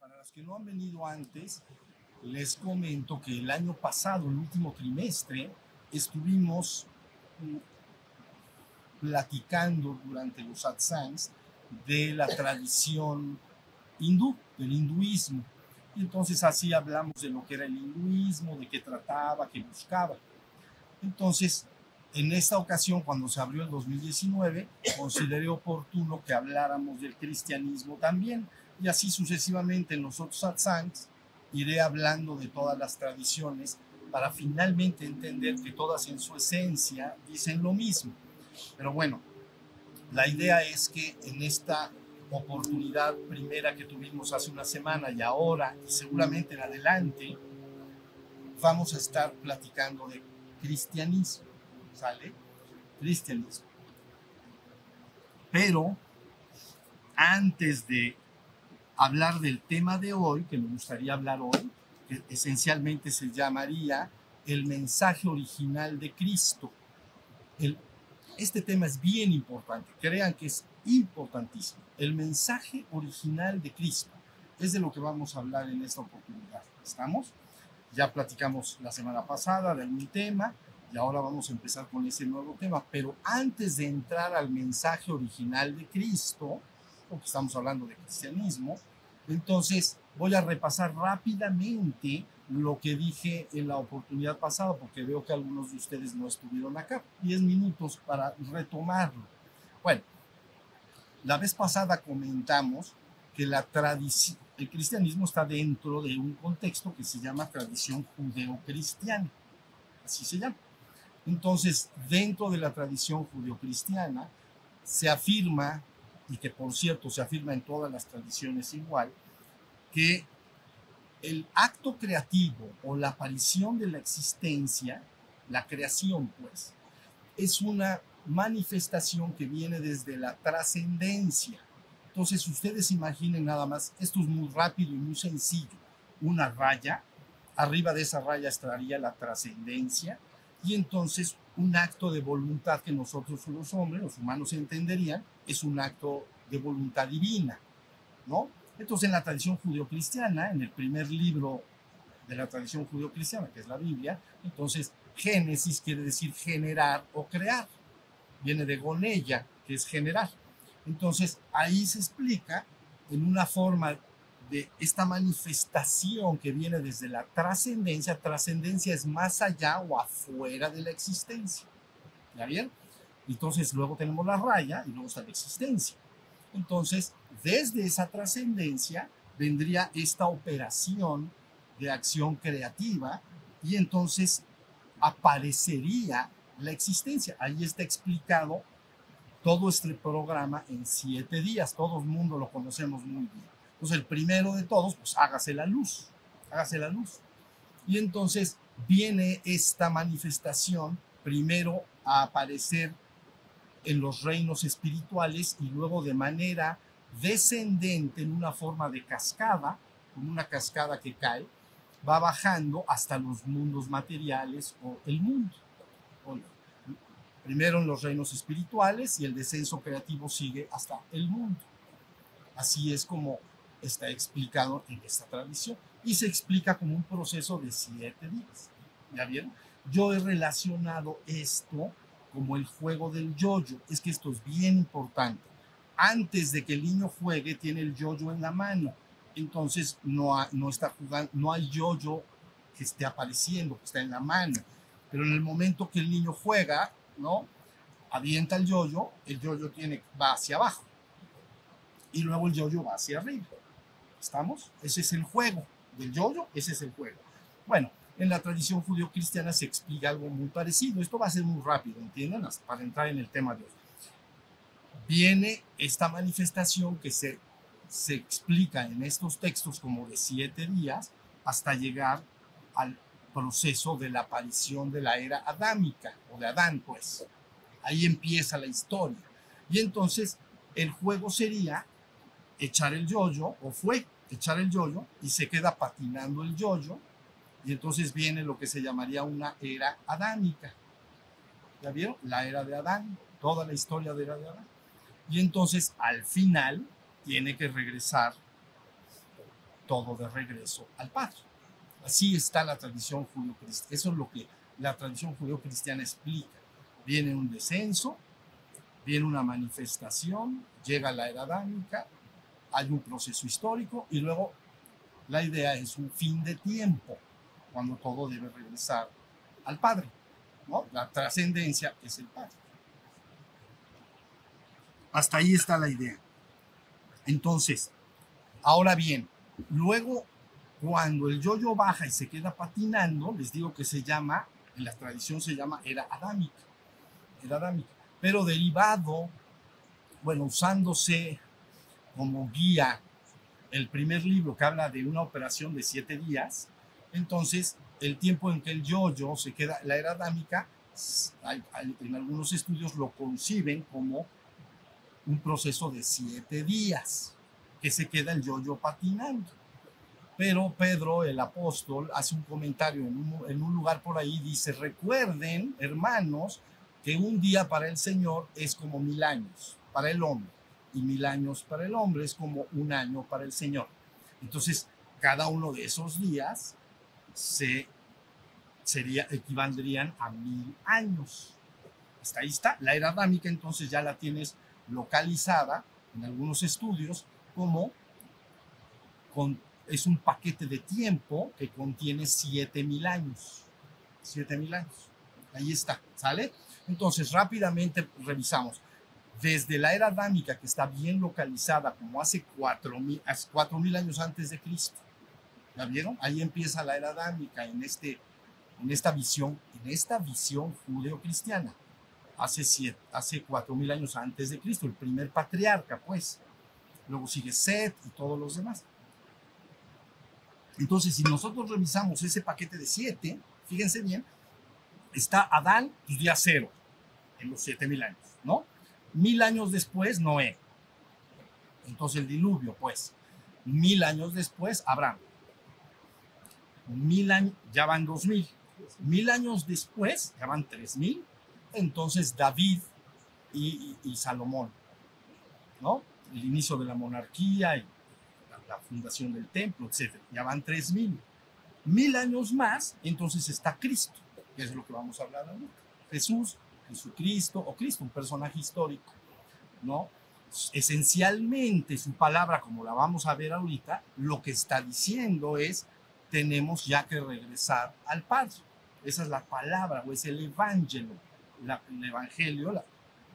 Para los que no han venido antes, les comento que el año pasado, el último trimestre, estuvimos mm, platicando durante los satsangs de la tradición hindú, del hinduismo. Y entonces así hablamos de lo que era el hinduismo, de qué trataba, qué buscaba. Entonces, en esta ocasión, cuando se abrió el 2019, consideré oportuno que habláramos del cristianismo también. Y así sucesivamente en los otros satsangs iré hablando de todas las tradiciones para finalmente entender que todas en su esencia dicen lo mismo. Pero bueno, la idea es que en esta oportunidad primera que tuvimos hace una semana y ahora y seguramente en adelante, vamos a estar platicando de cristianismo, ¿sale? Cristianismo. Pero antes de hablar del tema de hoy, que me gustaría hablar hoy, que esencialmente se llamaría el mensaje original de Cristo. El, este tema es bien importante, crean que es importantísimo. El mensaje original de Cristo es de lo que vamos a hablar en esta oportunidad. ¿Estamos? Ya platicamos la semana pasada de algún tema y ahora vamos a empezar con ese nuevo tema. Pero antes de entrar al mensaje original de Cristo, porque estamos hablando de cristianismo, entonces voy a repasar rápidamente lo que dije en la oportunidad pasada, porque veo que algunos de ustedes no estuvieron acá. Diez minutos para retomarlo. Bueno, la vez pasada comentamos que la tradición, el cristianismo está dentro de un contexto que se llama tradición judeocristiana. Así se llama. Entonces, dentro de la tradición judeocristiana, se afirma, y que por cierto se afirma en todas las tradiciones igual, que el acto creativo o la aparición de la existencia, la creación pues, es una manifestación que viene desde la trascendencia. Entonces ustedes imaginen nada más, esto es muy rápido y muy sencillo, una raya, arriba de esa raya estaría la trascendencia y entonces un acto de voluntad que nosotros los hombres, los humanos entenderían, es un acto de voluntad divina, ¿no? Entonces en la tradición judeocristiana, en el primer libro de la tradición judeocristiana, que es la Biblia, entonces Génesis quiere decir generar o crear viene de gonella, que es general. Entonces, ahí se explica en una forma de esta manifestación que viene desde la trascendencia. Trascendencia es más allá o afuera de la existencia. ¿Ya bien? Entonces, luego tenemos la raya y luego está la existencia. Entonces, desde esa trascendencia vendría esta operación de acción creativa y entonces aparecería la existencia. Ahí está explicado todo este programa en siete días. Todo el mundo lo conocemos muy bien. Entonces, el primero de todos, pues hágase la luz, hágase la luz. Y entonces viene esta manifestación primero a aparecer en los reinos espirituales y luego de manera descendente en una forma de cascada, como una cascada que cae, va bajando hasta los mundos materiales o el mundo primero en los reinos espirituales y el descenso creativo sigue hasta el mundo. Así es como está explicado en esta tradición y se explica como un proceso de siete días. ¿Ya vieron? Yo he relacionado esto como el juego del yoyo. Es que esto es bien importante. Antes de que el niño juegue, tiene el yoyo en la mano. Entonces no, no está jugando, no hay yoyo que esté apareciendo, que está en la mano pero en el momento que el niño juega, ¿no? Avienta el yoyo, el yoyo tiene, va hacia abajo. Y luego el yoyo va hacia arriba. ¿Estamos? Ese es el juego del yoyo, ese es el juego. Bueno, en la tradición judío-cristiana se explica algo muy parecido. Esto va a ser muy rápido, ¿entienden? Para entrar en el tema de hoy. Viene esta manifestación que se, se explica en estos textos como de siete días hasta llegar al proceso de la aparición de la era adámica o de Adán, pues. Ahí empieza la historia. Y entonces el juego sería echar el yoyo, o fue echar el yoyo, y se queda patinando el yoyo, y entonces viene lo que se llamaría una era adámica. ¿Ya vieron? La era de Adán, toda la historia de la era de Adán. Y entonces al final tiene que regresar todo de regreso al Padre. Así está la tradición judío-cristiana. Eso es lo que la tradición judío-cristiana explica. Viene un descenso, viene una manifestación, llega la era adámica, hay un proceso histórico y luego la idea es un fin de tiempo, cuando todo debe regresar al Padre. La trascendencia es el Padre. Hasta ahí está la idea. Entonces, ahora bien, luego cuando el yoyo baja y se queda patinando, les digo que se llama, en la tradición se llama era adámica, era adámica, pero derivado, bueno, usándose como guía el primer libro que habla de una operación de siete días, entonces el tiempo en que el yoyo se queda, la era adámica, en algunos estudios lo conciben como un proceso de siete días que se queda el yoyo patinando. Pero Pedro, el apóstol, hace un comentario en un, lugar por ahí, dice, recuerden, hermanos, que un día para el Señor es como mil años para el hombre y mil años para el hombre es como un año para el Señor. Entonces, cada uno de esos días se sería, equivaldrían a mil años. Hasta ahí está. La era adámica entonces ya la tienes localizada en algunos estudios como con, es un paquete de tiempo que contiene 7000 años. 7000 años. Ahí está, ¿sale? Entonces, rápidamente revisamos. Desde la era adámica, que está bien localizada, como hace 4000 mil años antes de Cristo. ¿Ya vieron? Ahí empieza la era adámica en, este, en esta visión, en esta visión judeo-cristiana. Hace, siete, hace 4000 años antes de Cristo, el primer patriarca, pues. Luego sigue Set y todos los demás. Entonces, si nosotros revisamos ese paquete de siete, fíjense bien, está Adán, pues día cero, en los siete mil años, ¿no? Mil años después, Noé. Entonces el diluvio, pues. Mil años después, Abraham. Mil años, ya van dos mil. Mil años después, ya van tres mil. Entonces David y, y Salomón, ¿no? El inicio de la monarquía y la, fundación del templo, etc. Ya van tres mil. Mil años más, entonces está Cristo que es lo que vamos a hablar ahorita. Jesús, Jesucristo o Cristo, un personaje histórico, ¿no? Esencialmente su palabra, como la vamos a ver ahorita, lo que está diciendo es, tenemos ya que regresar al Padre. Esa es la palabra, o es el evangelio, el evangelio, la,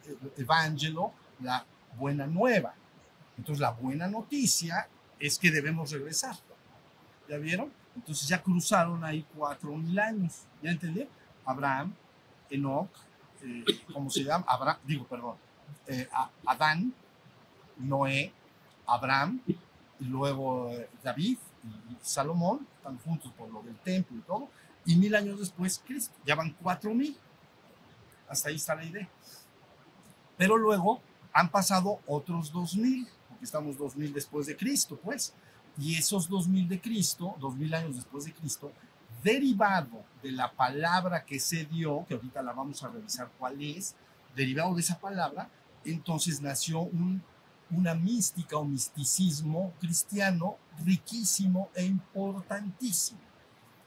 el evangelio, la buena nueva. Entonces la buena noticia es que debemos regresar. ¿Ya vieron? Entonces ya cruzaron ahí cuatro mil años. ¿Ya entendí? Abraham, Enoch, eh, ¿cómo se llama? Abraham, digo, perdón, eh, Adán, Noé, Abraham, y luego eh, David y Salomón, están juntos por lo del templo y todo, y mil años después Cristo, ya van cuatro mil. Hasta ahí está la idea. Pero luego han pasado otros dos mil, estamos dos mil después de Cristo, pues. Y esos dos mil de Cristo, dos mil años después de Cristo, derivado de la palabra que se dio, que ahorita la vamos a revisar cuál es, derivado de esa palabra, entonces nació un, una mística o misticismo cristiano riquísimo e importantísimo.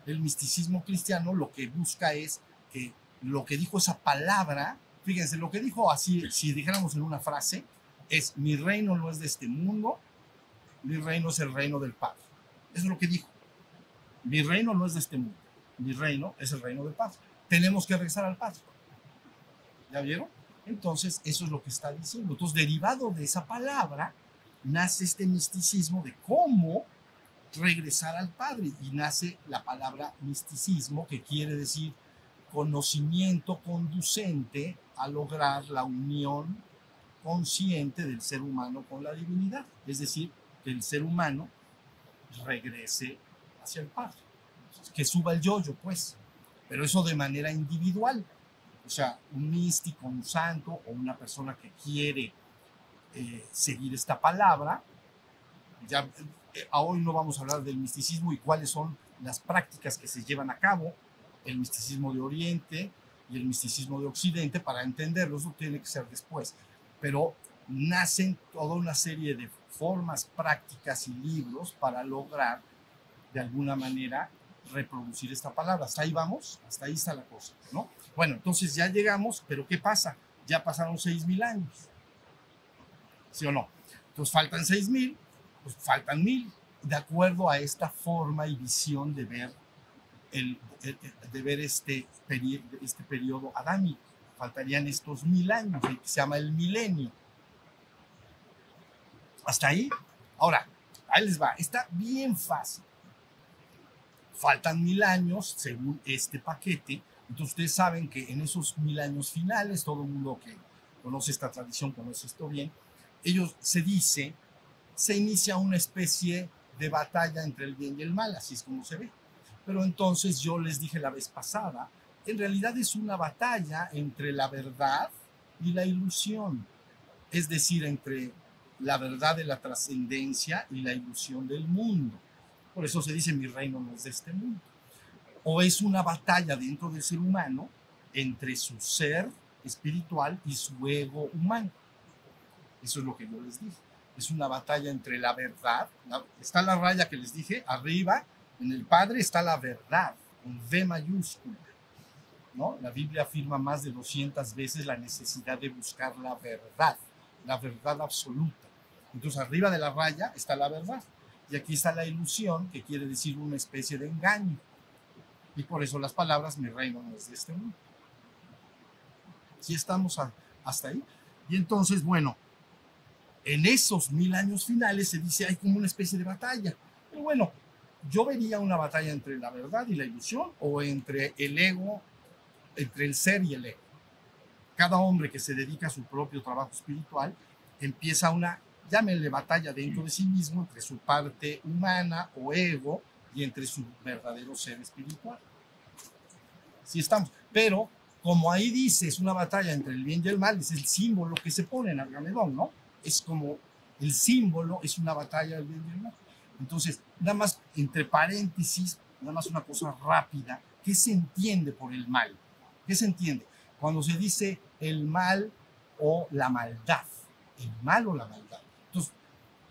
El misticismo cristiano lo que busca es que lo que dijo esa palabra, fíjense, lo que dijo así, si dijéramos en una frase, es mi reino no es de este mundo, mi reino es el reino del Padre. Eso es lo que dijo. Mi reino no es de este mundo. Mi reino es el reino del Padre. Tenemos que regresar al Padre. ¿Ya vieron? Entonces, eso es lo que está diciendo. Entonces, derivado de esa palabra, nace este misticismo de cómo regresar al Padre. Y nace la palabra misticismo, que quiere decir conocimiento conducente a lograr la unión consciente del ser humano con la divinidad. Es decir, que el ser humano regrese hacia el Padre, que suba el yoyo, pues, pero eso de manera individual. O sea, un místico, un santo o una persona que quiere eh, seguir esta palabra, ya eh, hoy no vamos a hablar del misticismo y cuáles son las prácticas que se llevan a cabo, el misticismo de Oriente, y el misticismo de Occidente, para entenderlo, eso tiene que ser después. Pero nacen toda una serie de formas prácticas y libros para lograr, de alguna manera, reproducir esta palabra. Hasta ahí vamos, hasta ahí está la cosa, ¿no? Bueno, entonces ya llegamos, pero ¿qué pasa? Ya pasaron seis mil años. ¿Sí o no? Entonces faltan seis mil, pues faltan mil, de acuerdo a esta forma y visión de ver, el, de ver este, este periodo adámico. Faltarían estos mil años, que se llama el milenio. Hasta ahí. Ahora, ahí les va. Está bien fácil. Faltan mil años según este paquete. Entonces ustedes saben que en esos mil años finales, todo el mundo que conoce esta tradición, conoce esto bien, ellos se dice, se inicia una especie de batalla entre el bien y el mal, así es como se ve. Pero entonces yo les dije la vez pasada, en realidad es una batalla entre la verdad y la ilusión, es decir, entre la verdad de la trascendencia y la ilusión del mundo. Por eso se dice mi reino no es de este mundo. O es una batalla dentro del ser humano entre su ser espiritual y su ego humano. Eso es lo que yo les dije. Es una batalla entre la verdad. está la raya que les dije, arriba, en el Padre está la verdad, con V mayúscula. ¿No? La Biblia afirma más de 200 veces la necesidad de buscar la verdad, la verdad absoluta. Entonces arriba de la raya está la verdad. Y aquí está la ilusión, que quiere decir una especie de engaño. Y por eso las palabras, mi reino no es de este mundo. Si estamos hasta ahí. Y entonces, bueno, en esos mil años finales se dice hay como una especie de batalla. Pero bueno, yo vería una batalla entre la verdad y la ilusión o entre el ego, entre el ser y el ego. Cada hombre que se dedica a su propio trabajo espiritual empieza una, llámenle batalla dentro de sí mismo entre su parte humana o ego y entre su verdadero ser espiritual. Sí estamos. Pero como ahí dice, es una batalla entre el bien y el mal, es el símbolo que se pone en Argamedón, ¿no? es como el símbolo, es una batalla del bien y el mal. Entonces, nada más entre paréntesis, nada más una cosa rápida, ¿qué se entiende por el mal? ¿Qué se entiende? Cuando se dice el mal o la maldad, el mal o la maldad. Entonces,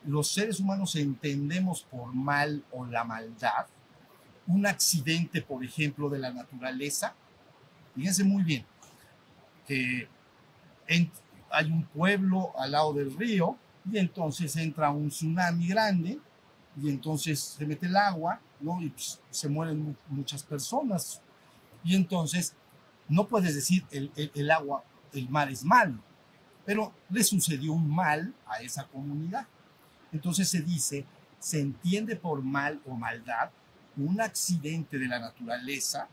los seres humanos entendemos por mal o la maldad un accidente, por ejemplo, de la naturaleza. Fíjense muy bien, que en, hay un pueblo al lado del río y entonces entra un tsunami grande y entonces se mete el agua, ¿no? Y pues, se mueren muchas personas. Y entonces no puedes decir el, agua, el mar es malo, pero le sucedió un mal a esa comunidad. Entonces se dice, se entiende por mal o maldad un accidente de la naturaleza,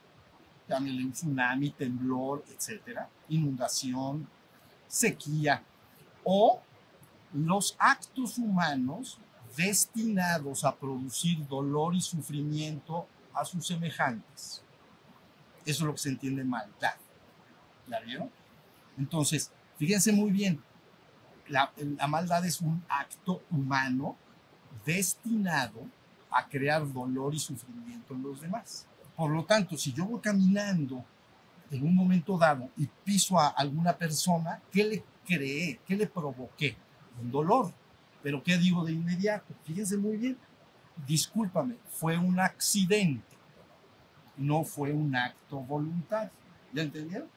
llámele un tsunami, temblor, etcétera, inundación, sequía o los actos humanos destinados a producir dolor y sufrimiento a sus semejantes. Eso es lo que se entiende maldad. ¿Ya vieron? Entonces, fíjense muy bien, la, la, maldad es un acto humano destinado a crear dolor y sufrimiento en los demás. Por lo tanto, si yo voy caminando en un momento dado y piso a alguna persona, ¿qué le creé? ¿Qué le provoqué? Un dolor. Pero ¿qué digo de inmediato? Fíjense muy bien. Discúlpame, fue un accidente, no fue un acto voluntario. ¿Ya entendieron?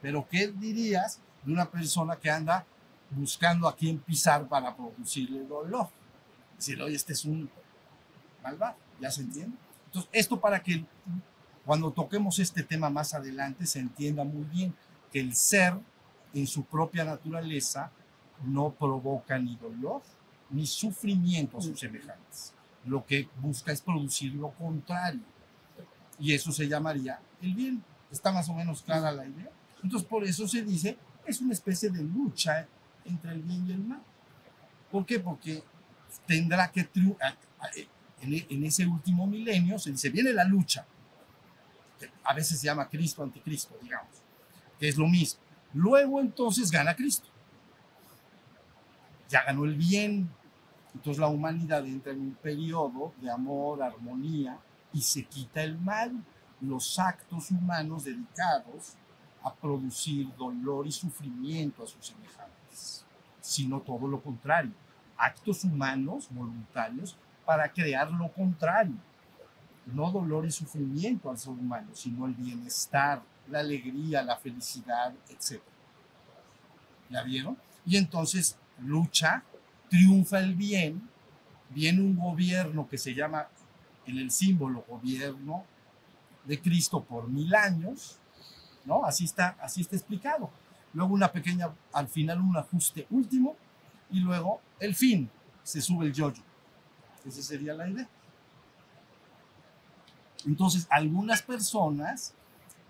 Pero ¿qué dirías de una persona que anda buscando a quién pisar para producirle dolor? Decir, oye, este es un malvado, ¿ya se entiende? Entonces, esto para que cuando toquemos este tema más adelante se entienda muy bien que el ser en su propia naturaleza no provoca ni dolor ni sufrimiento a sus semejantes. Lo que busca es producir lo contrario. Y eso se llamaría el bien. ¿Está más o menos clara la idea? Entonces por eso se dice, es una especie de lucha entre el bien y el mal. ¿Por qué? Porque tendrá que triunfar. En ese último milenio se dice, viene la lucha, a veces se llama Cristo anticristo, digamos, que es lo mismo. Luego entonces gana Cristo. Ya ganó el bien. Entonces la humanidad entra en un periodo de amor, armonía y se quita el mal. Los actos humanos dedicados a producir dolor y sufrimiento a sus semejantes, sino todo lo contrario, actos humanos voluntarios para crear lo contrario, no dolor y sufrimiento al ser humano, sino el bienestar, la alegría, la felicidad, etc. ¿Ya vieron? Y entonces lucha, triunfa el bien, viene un gobierno que se llama en el símbolo gobierno de Cristo por mil años, ¿no? Así está, así está explicado. Luego una pequeña, al final un ajuste último y luego el fin, se sube el yoyo. Esa sería la idea. Entonces, algunas personas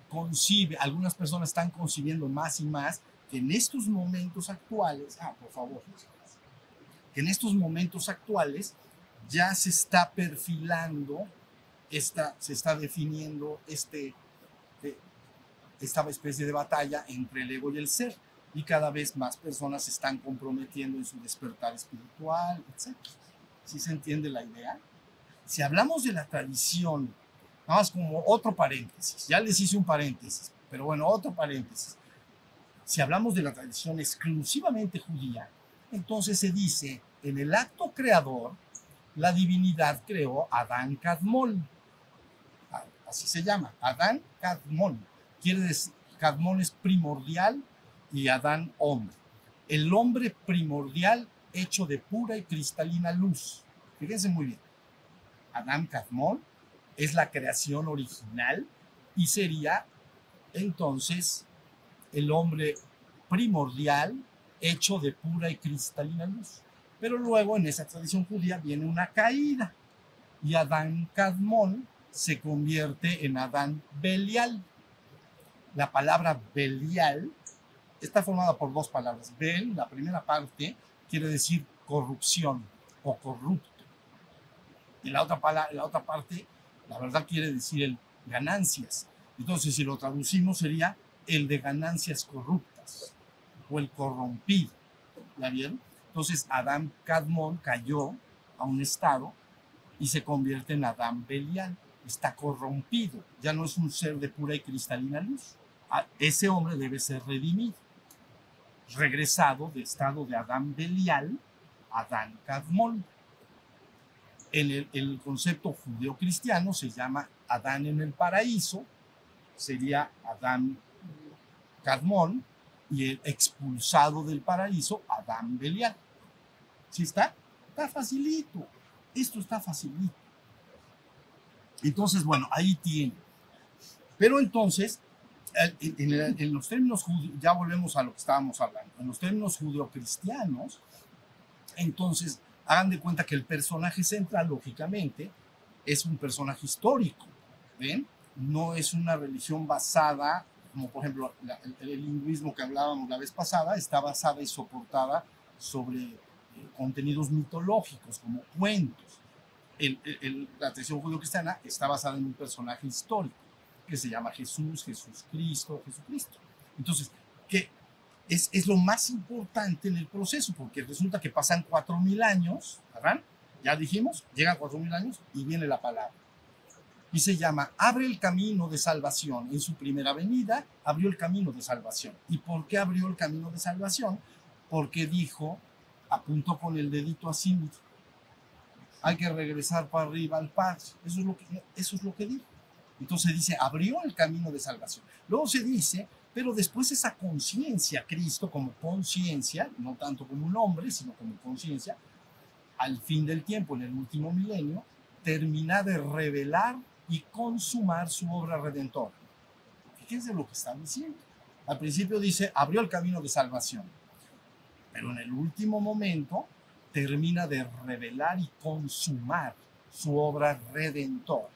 conciben, algunas personas están concibiendo más y más que en estos momentos actuales, ah, por favor, que en estos momentos actuales ya se está perfilando, esta, se está definiendo este, eh, esta especie de batalla entre el ego y el ser. Y cada vez más personas se están comprometiendo en su despertar espiritual, etc. ¿Sí se entiende la idea? Si hablamos de la tradición, nada más como otro paréntesis, ya les hice un paréntesis, pero bueno, otro paréntesis. Si hablamos de la tradición exclusivamente judía, entonces se dice, en el acto creador, la divinidad creó Adán Kadmol. Así se llama, Adán Kadmol. Quiere decir, Kadmol es primordial y Adán hombre. El hombre primordial hecho de pura y cristalina luz. Fíjense muy bien. Adán Kadmol es la creación original y sería entonces el hombre primordial hecho de pura y cristalina luz. Pero luego en esa tradición judía viene una caída y Adán Kadmon se convierte en Adán Belial. La palabra Belial está formada por dos palabras. Bel, la primera parte, quiere decir corrupción o corrupto. Y la otra, la otra parte, la verdad, quiere decir el ganancias. Entonces, si lo traducimos, sería el de ganancias corruptas o el corrompido. ¿Ya vieron? Entonces Adán Cadmón cayó a un estado y se convierte en Adán Belial. Está corrompido, ya no es un ser de pura y cristalina luz. Ese hombre debe ser redimido, regresado de estado de Adán Belial Adán Cadmón. En el, el concepto judeo-cristiano se llama Adán en el paraíso, sería Adán Cadmón, y el expulsado del paraíso, Adán Belial. ¿Sí está? Está facilito. Esto está facilito. Entonces, bueno, ahí tiene. Pero entonces, en, los términos judíos, ya volvemos a lo que estábamos hablando, en los términos judeocristianos, entonces hagan de cuenta que el personaje central, lógicamente, es un personaje histórico, ¿ven? No es una religión basada como por ejemplo el, lingüismo que hablábamos la vez pasada, está basada y soportada sobre eh, contenidos mitológicos, como cuentos. la tradición judío-cristiana está basada en un personaje histórico que se llama Jesús, Jesús Cristo, Jesucristo. Entonces, que es, es lo más importante en el proceso, porque resulta que pasan cuatro mil años, ¿verdad? Ya dijimos, llegan cuatro mil años y viene la palabra y se llama Abre el camino de salvación. En su primera venida abrió el camino de salvación. ¿Y por qué abrió el camino de salvación? Porque dijo, apuntó con el dedito así, hay que regresar para arriba al Padre. Eso es lo que, eso es lo que dijo. Entonces dice, abrió el camino de salvación. Luego se dice, pero después esa conciencia, Cristo como conciencia, no tanto como un hombre, sino como conciencia, al fin del tiempo, en el último milenio, termina de revelar y consumar su obra redentora. Fíjense lo que está diciendo. Al principio dice, abrió el camino de salvación, pero en el último momento termina de revelar y consumar su obra redentora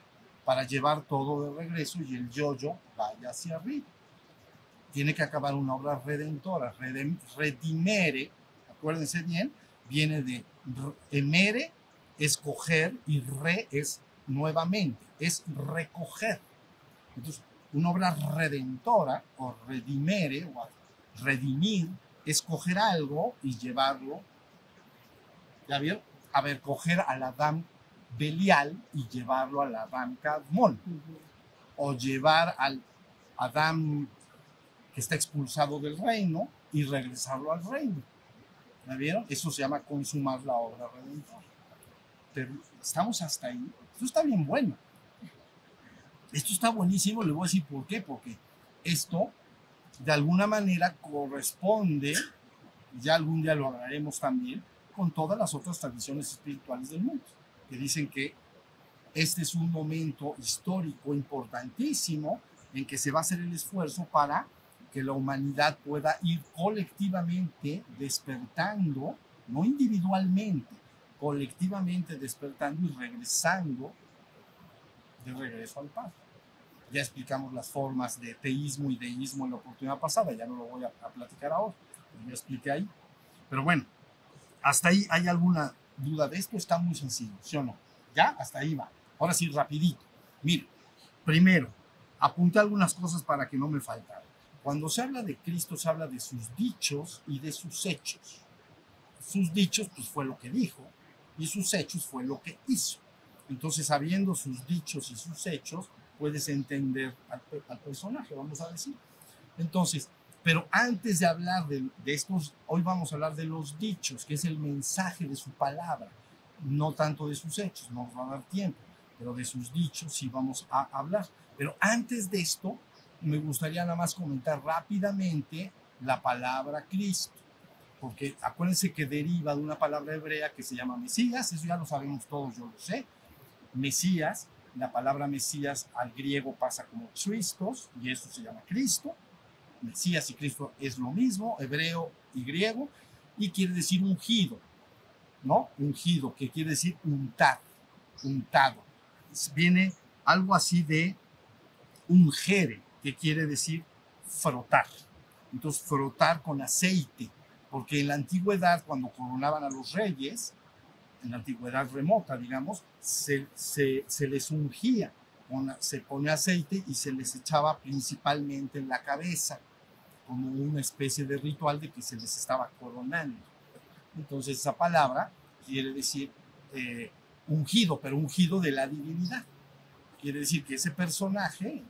para llevar todo de regreso y el yo-yo vaya hacia arriba. Tiene que acabar una obra redentora, redimere, acuérdense bien, viene de emere, escoger, y re es nuevamente, es recoger. Entonces, una obra redentora o redimere o redimir es coger algo y llevarlo, ¿ya vieron? A ver, coger al Adán Belial y llevarlo al Adán Cadmón. O llevar al Adán que está expulsado del reino y regresarlo al reino. ¿La vieron? Eso se llama consumar la obra redentora. Pero estamos hasta ahí. Esto está bien bueno. Esto está buenísimo. Le voy a decir por qué. Porque esto, de alguna manera, corresponde, ya algún día lo hablaremos también, con todas las otras tradiciones espirituales del mundo, que dicen que este es un momento histórico importantísimo en que se va a hacer el esfuerzo para que la humanidad pueda ir colectivamente despertando, no individualmente, colectivamente despertando y regresando de regreso al Padre. Ya explicamos las formas de teísmo y deísmo en la oportunidad pasada, ya no lo voy a, a platicar ahora, lo expliqué ahí. Pero bueno, hasta ahí hay alguna duda de esto, está muy sencillo, ¿sí o no? Ya, hasta ahí va. Ahora sí, rapidito. Mire, primero, apunté algunas cosas para que no me faltaran. Cuando se habla de Cristo, se habla de sus dichos y de sus hechos. Sus dichos, pues fue lo que dijo, y sus hechos fue lo que hizo. Entonces, sabiendo sus dichos y sus hechos, puedes entender al, personaje, vamos a decir. Entonces, pero antes de hablar de, de, estos, hoy vamos a hablar de los dichos, que es el mensaje de su palabra, no tanto de sus hechos, no nos va a dar tiempo, pero de sus dichos sí vamos a hablar. Pero antes de esto, me gustaría nada más comentar rápidamente la palabra Cristo, porque acuérdense que deriva de una palabra hebrea que se llama Mesías, eso ya lo sabemos todos, yo lo sé. Mesías, la palabra Mesías al griego pasa como Christos y eso se llama Cristo. Mesías y Cristo es lo mismo, hebreo y griego, y quiere decir ungido, ¿no? Ungido, que quiere decir untar, untado. Viene algo así de ungere, que quiere decir frotar. Entonces, frotar con aceite, porque en la antigüedad, cuando coronaban a los reyes, en la antigüedad remota, digamos, se, se, les ungía, se pone aceite y se les echaba principalmente en la cabeza, como una especie de ritual de que se les estaba coronando. Entonces, esa palabra quiere decir eh, ungido, pero ungido de la divinidad. Quiere decir que ese personaje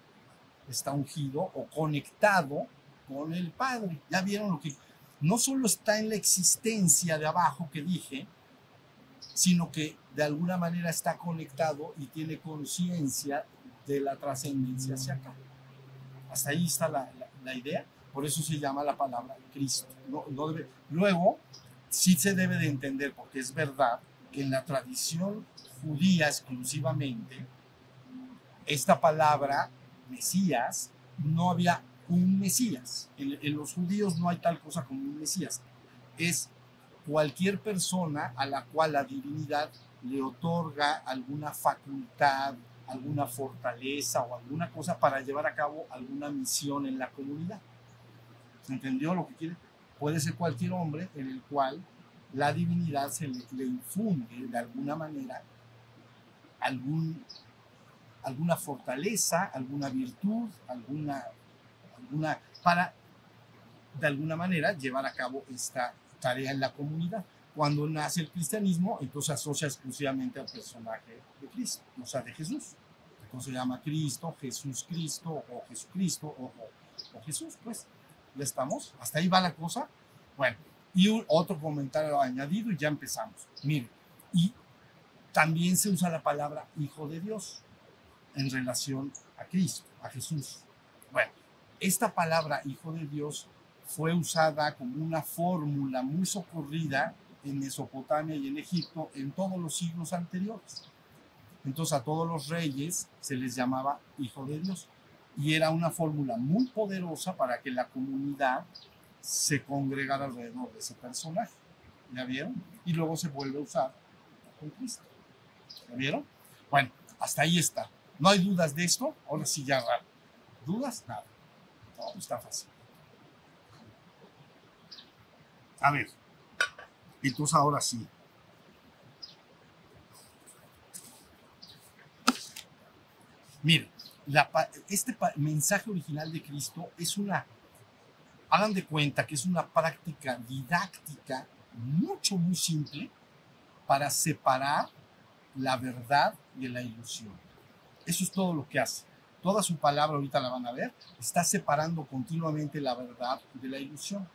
está ungido o conectado con el Padre. Ya vieron lo que no solo está en la existencia de abajo que dije, sino que de alguna manera está conectado y tiene conciencia de la trascendencia hacia acá. Hasta ahí está la, idea, por eso se llama la palabra Cristo. Luego, sí se debe de entender, porque es verdad que en la tradición judía exclusivamente, esta palabra Mesías, no había un Mesías. En, los judíos no hay tal cosa como un Mesías. Es cualquier persona a la cual la divinidad le otorga alguna facultad, alguna fortaleza o alguna cosa para llevar a cabo alguna misión en la comunidad. ¿Se entendió lo que quiere? Puede ser cualquier hombre en el cual la divinidad se le, le infunde de alguna manera algún alguna fortaleza, alguna virtud, alguna, alguna, para de alguna manera llevar a cabo esta tarea en la comunidad. Cuando nace el cristianismo, entonces asocia exclusivamente al personaje de Cristo, o sea, de Jesús. Entonces se llama Cristo, Jesús Cristo, o Jesucristo, o, o, o Jesús, pues. ¿Ya estamos? ¿Hasta ahí va la cosa? Bueno, y un, otro comentario añadido y ya empezamos. Mire, y también se usa la palabra Hijo de Dios en relación a Cristo, a Jesús. Esta palabra Hijo de Dios fue usada como una fórmula muy socorrida en Mesopotamia y en Egipto en todos los siglos anteriores. Entonces a todos los reyes se les llamaba Hijo de Dios y era una fórmula muy poderosa para que la comunidad se congregara alrededor de ese personaje. ¿Ya vieron? Y luego se vuelve a usar con Cristo. ¿Ya vieron? Bueno, hasta ahí está. ¿No hay dudas de esto? Ahora sí ya raro. ¿Dudas? Nada. No, está fácil. A ver. Entonces ahora sí. Miren, este mensaje original de Cristo es una, hagan de cuenta que es una práctica didáctica mucho, muy simple para separar la verdad de la ilusión. Eso es todo lo que hace. Toda su palabra, ahorita la van a ver, está separando continuamente la verdad de la ilusión.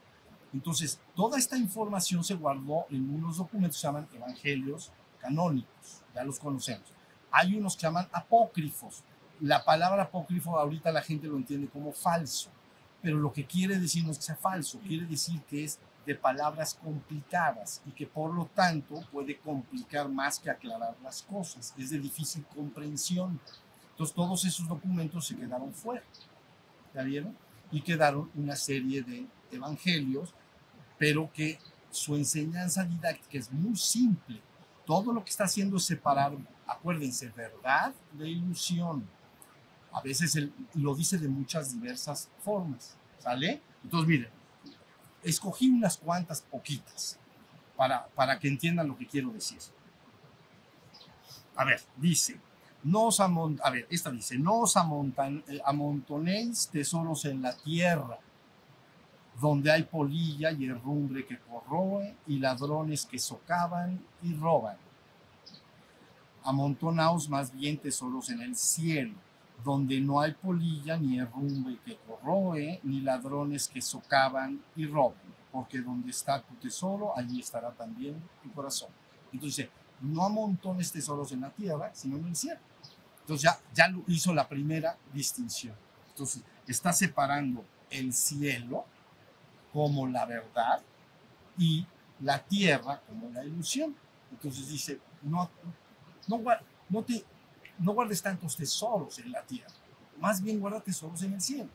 Entonces, toda esta información se guardó en unos documentos que se llaman evangelios canónicos, ya los conocemos. Hay unos que llaman apócrifos. La palabra apócrifo ahorita la gente lo entiende como falso, pero lo que quiere decir no es que sea falso, quiere decir que es de palabras complicadas y que por lo tanto puede complicar más que aclarar las cosas. Es de difícil comprensión. Entonces todos esos documentos se quedaron fuera. ¿Ya vieron? Y quedaron una serie de evangelios, pero que su enseñanza didáctica es muy simple. Todo lo que está haciendo es separar, acuérdense, verdad de ilusión. A veces él lo dice de muchas diversas formas. ¿Sale? Entonces, miren, escogí unas cuantas poquitas para, para que entiendan lo que quiero decir. A ver, dice, no os a ver, esta dice, no os eh, amontonéis tesoros en la tierra, donde hay polilla y herrumbre que corroe y ladrones que socavan y roban. Amontonaos más bien tesoros en el cielo, donde no hay polilla ni herrumbre que corroe, ni ladrones que socavan y roban, porque donde está tu tesoro, allí estará también tu corazón. Entonces, no amontones tesoros en la tierra, sino en el cielo. Entonces ya, ya hizo la primera distinción. Entonces, está separando el cielo como la verdad y la tierra como la ilusión. Entonces dice, no, no, no, te, no guardes tantos tesoros en la tierra, más bien guarda tesoros en el cielo.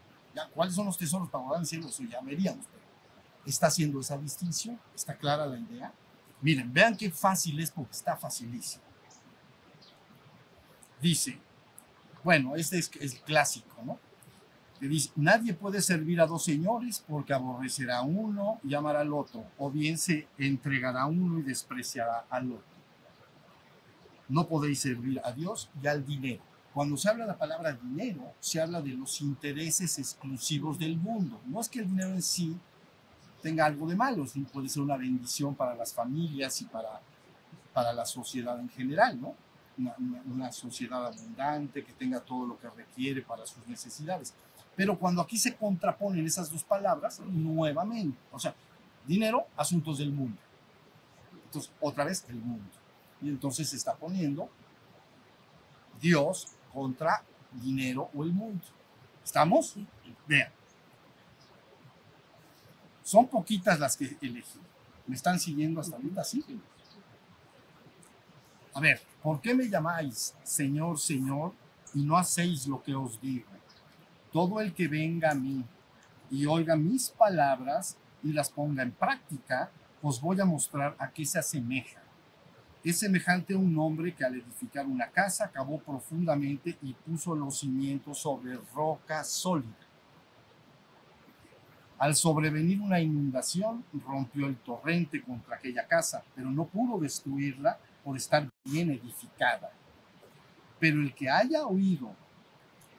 ¿Cuáles son los tesoros para guardar en el cielo? Eso ya veríamos, pero está haciendo esa distinción, está clara la idea. Miren, vean qué fácil es porque está facilísimo. Dice, bueno, este es el clásico, ¿no? Que dice, nadie puede servir a dos señores porque aborrecerá a uno y amará al otro, o bien se entregará a uno y despreciará al otro. No podéis servir a Dios y al dinero. Cuando se habla de la palabra dinero, se habla de los intereses exclusivos del mundo. No es que el dinero en sí tenga algo de malo, puede ser una bendición para las familias y para, para la sociedad en general, ¿no? Una, una, sociedad abundante que tenga todo lo que requiere para sus necesidades. Pero cuando aquí se contraponen esas dos palabras, nuevamente, o sea, dinero, asuntos del mundo. Entonces, otra vez, el mundo. Y entonces se está poniendo Dios contra dinero o el mundo. ¿Estamos? Vean. Son poquitas las que elegí. ¿Me están siguiendo hasta ahorita? Sí. A ver, ¿por qué me llamáis Señor, Señor y no hacéis lo que os digo? Todo el que venga a mí y oiga mis palabras y las ponga en práctica, os voy a mostrar a qué se asemeja es semejante a un hombre que al edificar una casa cavó profundamente y puso los cimientos sobre roca sólida. Al sobrevenir una inundación, rompió el torrente contra aquella casa, pero no pudo destruirla por estar bien edificada. Pero el que haya oído,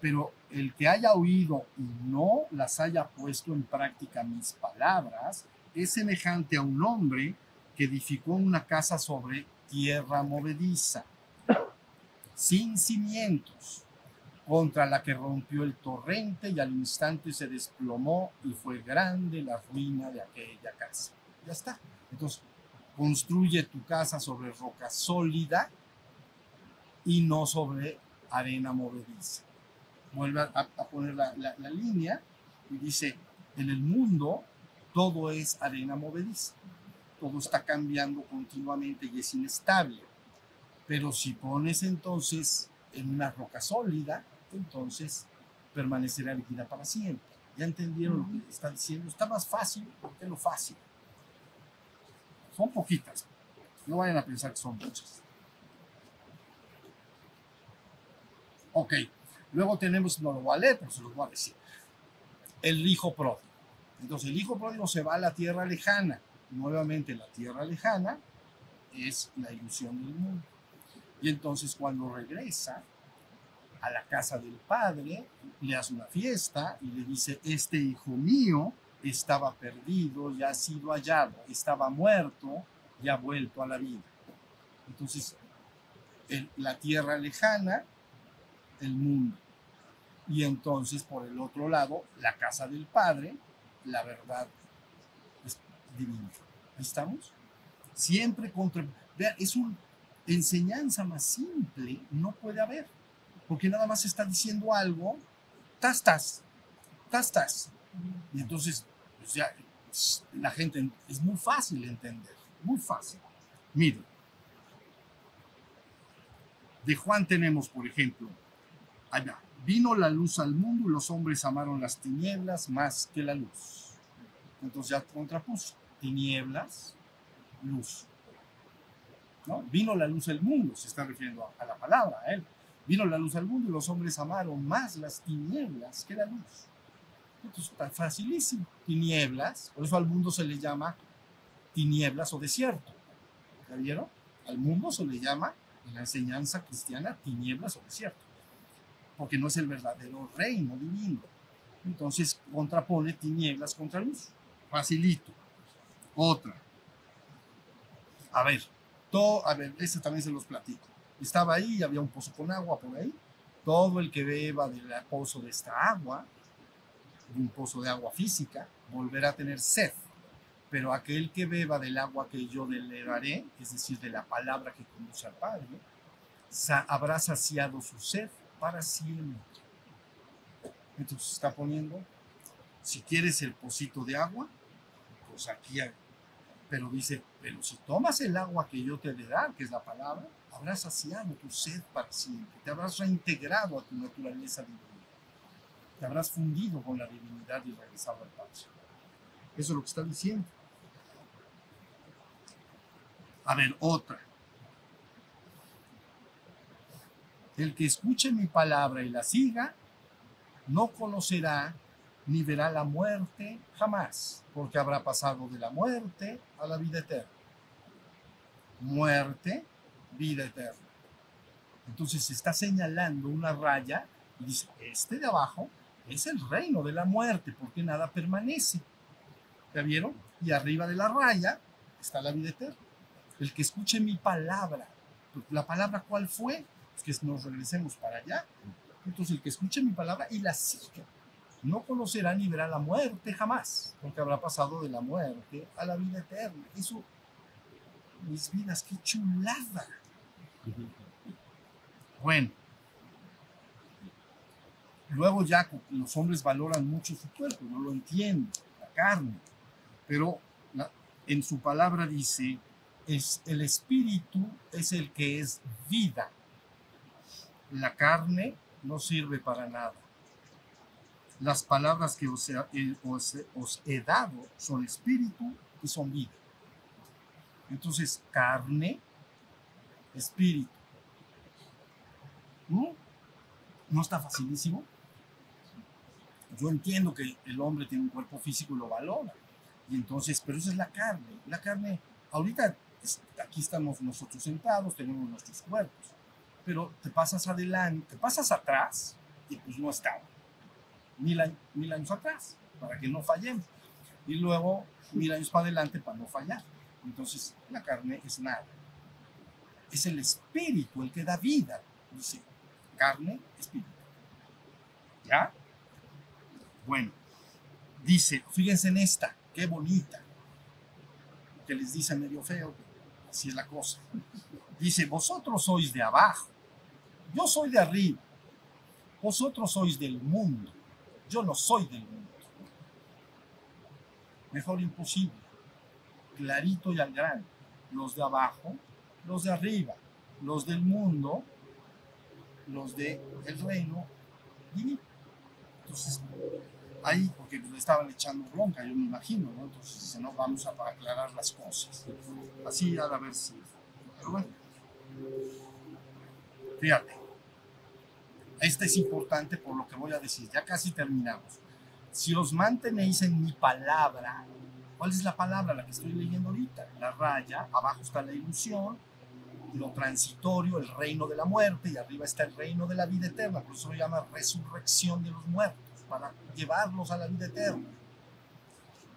pero el que haya oído y no las haya puesto en práctica mis palabras, es semejante a un hombre que edificó una casa sobre tierra movediza, sin cimientos, contra la que rompió el torrente y al instante se desplomó y fue grande la ruina de aquella casa. Ya está. Entonces, construye tu casa sobre roca sólida y no sobre arena movediza. Vuelve a, poner la, la línea y dice, en el mundo todo es arena movediza todo está cambiando continuamente y es inestable. Pero si pones entonces en una roca sólida, entonces permanecerá líquida para siempre. ¿Ya entendieron lo que está diciendo? Está más fácil porque lo fácil. Son poquitas. No vayan a pensar que son muchas. Ok. Luego tenemos, no lo voy a leer, pero se los voy a decir. El hijo pródigo. Entonces el hijo pródigo se va a la tierra lejana nuevamente la tierra lejana es la ilusión del mundo. Y entonces cuando regresa a la casa del padre, le hace una fiesta y le dice, este hijo mío estaba perdido, ya ha sido hallado, estaba muerto, ya ha vuelto a la vida. Entonces, la tierra lejana, el mundo. Y entonces, por el otro lado, la casa del Padre, la verdad es divina. Ahí estamos. Siempre contra... Vean, es una enseñanza más simple, no puede haber. Porque nada más está diciendo algo, tas, tas, tas, tas. Y entonces, pues ya, la gente es muy fácil entender, muy fácil. Miren, de Juan tenemos, por ejemplo, allá, vino la luz al mundo y los hombres amaron las tinieblas más que la luz. Entonces ya contrapuso, tinieblas, luz. ¿No? Vino la luz al mundo, se está refiriendo a, la palabra, él. Vino la luz al mundo y los hombres amaron más las tinieblas que la luz. Entonces está facilísimo. Tinieblas, por eso al mundo se le llama tinieblas o desierto. ¿Ya vieron? Al mundo se le llama en la enseñanza cristiana tinieblas o desierto, porque no es el verdadero reino divino. Entonces contrapone tinieblas contra luz. Facilito. Otra. A ver, todo, a ver, este también se los platico. Estaba ahí había un pozo con agua por ahí. Todo el que beba del pozo de esta agua, un pozo de agua física, volverá a tener sed. Pero aquel que beba del agua que yo le daré, es decir, de la palabra que conduce al Padre, habrá saciado su sed para siempre. Entonces está poniendo, si quieres el pocito de agua, pues aquí hay. Pero dice, pero si tomas el agua que yo te de dar, que es la palabra, habrás saciado tu sed para siempre. Te habrás reintegrado a tu naturaleza divina. Te habrás fundido con la divinidad y regresado al Padre. Eso es lo que está diciendo. A ver, otra. El que escuche mi palabra y la siga, no conocerá ni verá la muerte jamás, porque habrá pasado de la muerte a la vida eterna. Muerte, vida eterna. Entonces se está señalando una raya y dice, este de abajo es el reino de la muerte, porque nada permanece. ¿Ya vieron? Y arriba de la raya está la vida eterna. El que escuche mi palabra, ¿la palabra cuál fue? Es que nos regresemos para allá. Entonces el que escuche mi palabra y la siga, no conocerá ni verá la muerte jamás, porque habrá pasado de la muerte a la vida eterna. Eso, mis vidas, qué chulada. Bueno, luego ya los hombres valoran mucho su cuerpo, no lo entienden, la carne, pero en su palabra dice, es el espíritu es el que es vida. La carne no sirve para nada. Las palabras que os he, os, os he dado son espíritu y son vida. Entonces, carne, espíritu. ¿No? ¿No está facilísimo? Yo entiendo que el hombre tiene un cuerpo físico y lo valora. Y entonces, pero eso es la carne. La carne, ahorita aquí estamos nosotros sentados, tenemos nuestros cuerpos, pero te pasas adelante, te pasas atrás y pues no estaba. Mil, mil años atrás, para que no fallemos. Y luego mil años para adelante para no fallar. Entonces, la carne es nada. Es el espíritu el que da vida. Dice, carne, espíritu. ¿Ya? Bueno, dice, fíjense en esta, qué bonita. Que les dice medio feo, así es la cosa. Dice, vosotros sois de abajo, yo soy de arriba. Vosotros sois del mundo, yo no soy del mundo. Mejor imposible. Clarito y al grano. Los de abajo, los de arriba, los del mundo, los del el reino divino. Entonces, ahí, porque le estaban echando bronca, yo me imagino, ¿no? Entonces dice, no, vamos a aclarar las cosas. Así a ver si. Pero bueno. Fíjate. Este es importante por lo que voy a decir. Ya casi terminamos. Si os mantenéis en mi palabra, ¿cuál es la palabra? La que estoy leyendo ahorita. La raya, abajo está la ilusión, lo transitorio, el reino de la muerte, y arriba está el reino de la vida eterna. Por eso lo llama resurrección de los muertos para llevarlos a la vida eterna.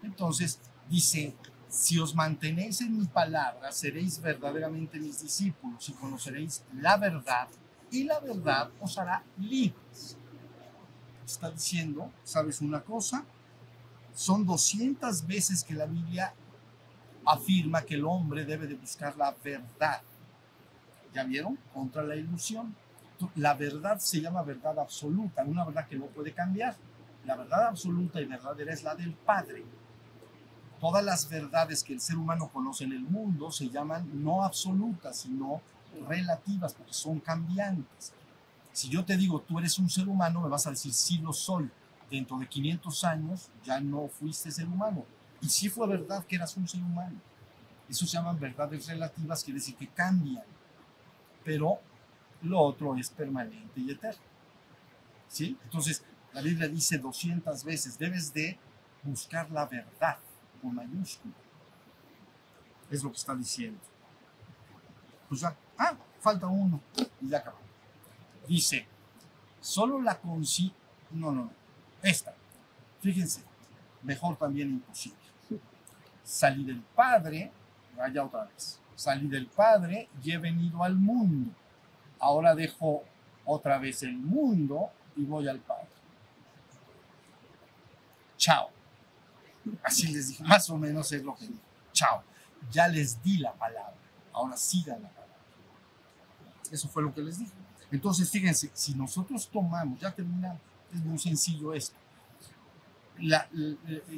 Entonces dice, si os mantenéis en mi palabra, seréis verdaderamente mis discípulos y conoceréis la verdad y la verdad os hará libres. está diciendo, ¿sabes una cosa? Son 200 veces que la Biblia afirma que el hombre debe de buscar la verdad. ¿Ya vieron? Contra la ilusión. La verdad se llama verdad absoluta, una verdad que no puede cambiar. La verdad absoluta y verdadera es la del Padre. Todas las verdades que el ser humano conoce en el mundo se llaman no absolutas, sino relativas, porque son cambiantes. Si yo te digo, tú eres un ser humano, me vas a decir, sí lo soy. Dentro de 500 años ya no fuiste ser humano. Y sí fue verdad que eras un ser humano. Eso se llaman verdades relativas, quiere decir que cambian. Pero lo otro es permanente y eterno. ¿Sí? Entonces, la Biblia dice 200 veces, debes de buscar la verdad con mayúscula. Es lo que está diciendo. Pues ya, ah, falta uno y ya acabó. Dice, solo la conciencia, no, no, no, esta, fíjense, mejor también imposible. Salí del Padre, vaya otra vez, salí del Padre y he venido al mundo. Ahora dejo otra vez el mundo y voy al Padre. Chao. Así les dije, más o menos es lo que digo. Chao. Ya les di la palabra. Ahora sigan la palabra. Eso fue lo que les dije. Entonces, fíjense, si nosotros tomamos, ya terminamos, es muy sencillo esto.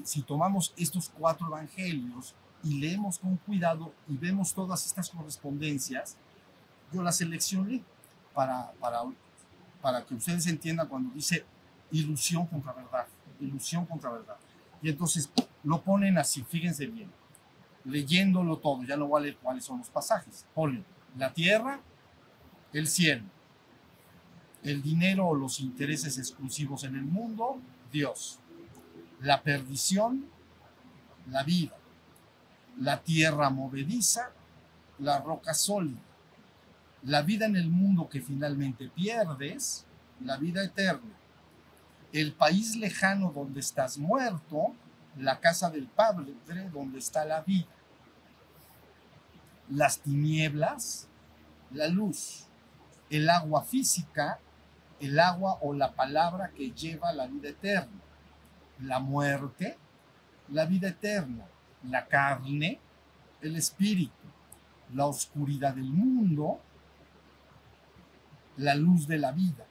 Si tomamos estos cuatro evangelios y leemos con cuidado y vemos todas estas correspondencias, yo las seleccioné para, para, para que ustedes entiendan cuando dice ilusión contra verdad, ilusión contra verdad. Y entonces lo ponen así, fíjense bien, leyéndolo todo, ya no voy a leer cuáles son los pasajes. Ponen la tierra, el cielo, el dinero o los intereses exclusivos en el mundo, Dios, la perdición, la vida, la tierra movediza, la roca sólida, la vida en el mundo que finalmente pierdes, la vida eterna, el país lejano donde estás muerto, la casa del Padre donde está la vida, las tinieblas, la luz, el agua física, el agua o la palabra que lleva la vida eterna, la muerte, la vida eterna, la carne, el espíritu, la oscuridad del mundo, la luz de la vida,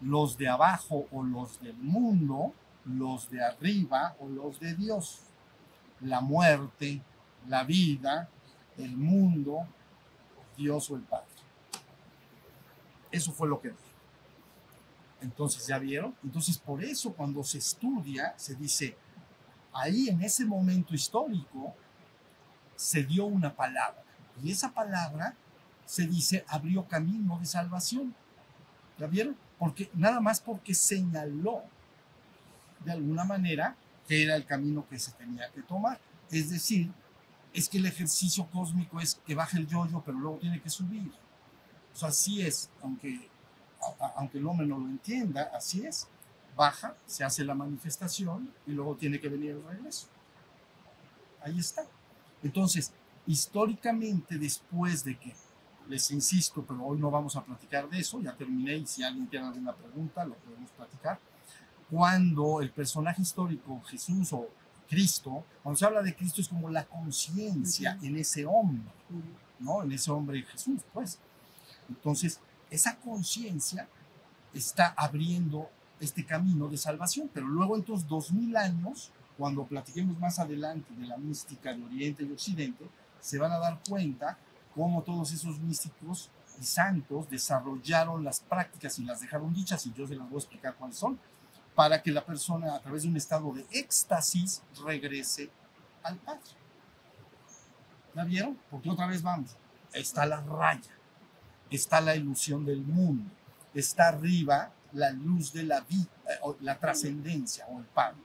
los de abajo o los del mundo, los de arriba o los de Dios, la muerte, la vida, el mundo, Dios o el Padre. Eso fue lo que dijo. Entonces, ¿ya vieron? Entonces, por eso cuando se estudia, se dice, ahí en ese momento histórico se dio una palabra. Y esa palabra se dice abrió camino de salvación. ¿Ya vieron? Porque nada más porque señaló de alguna manera que era el camino que se tenía que tomar. Es decir, es que el ejercicio cósmico es que baje el yoyo, pero luego tiene que subir. Así es, aunque, aunque el hombre no lo entienda, así es. Baja, se hace la manifestación y luego tiene que venir el regreso. Ahí está. Entonces, históricamente, después de que, les insisto, pero hoy no vamos a platicar de eso, ya terminé y si alguien tiene alguna pregunta, lo podemos platicar. Cuando el personaje histórico, Jesús o Cristo, cuando se habla de Cristo es como la conciencia en ese hombre, ¿no? En ese hombre Jesús, pues. Entonces, esa conciencia está abriendo este camino de salvación, pero luego entonces dos mil años, cuando platiquemos más adelante de la mística de Oriente y Occidente, se van a dar cuenta cómo todos esos místicos y santos desarrollaron las prácticas y las dejaron dichas, y yo se las voy a explicar cuáles son, para que la persona a través de un estado de éxtasis regrese al Padre. ¿La vieron? Porque otra vez vamos, está la raya, está la ilusión del mundo, está arriba la luz de la vida, eh, la trascendencia o el Padre.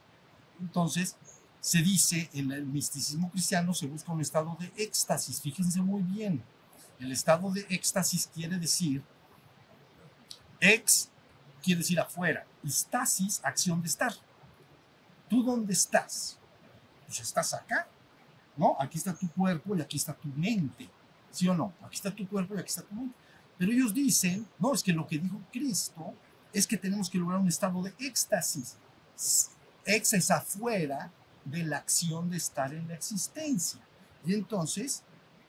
Entonces, se dice en el misticismo cristiano se busca un estado de éxtasis. Fíjense muy bien, el estado de éxtasis quiere decir ex quiere decir afuera. Estasis, acción de estar. ¿Tú dónde estás? Pues estás acá, ¿no? Aquí está tu cuerpo y aquí está tu mente. ¿Sí o no? Aquí está tu cuerpo y aquí está tu mente. Pero ellos dicen, no, es que lo que dijo Cristo es que tenemos que lograr un estado de éxtasis. Ex es afuera de la acción de estar en la existencia. Y entonces,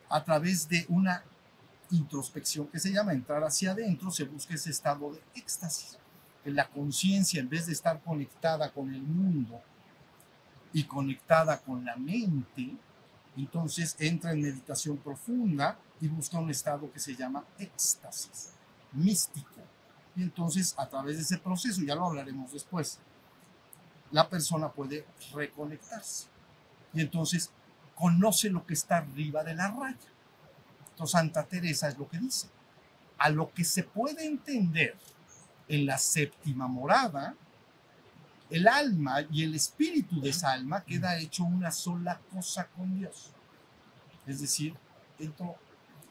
a través de una introspección que se llama entrar hacia adentro, se busca ese estado de éxtasis. En la conciencia, en vez de estar conectada con el mundo y conectada con la mente, entonces entra en meditación profunda y busca un estado que se llama éxtasis, místico. Y entonces, a través de ese proceso, ya lo hablaremos después, la persona puede reconectarse. Y entonces conoce lo que está arriba de la raya. Entonces Santa Teresa es lo que dice. A lo que se puede entender en la séptima morada, el alma y el espíritu de esa alma queda hecho una sola cosa con Dios. Es decir, dentro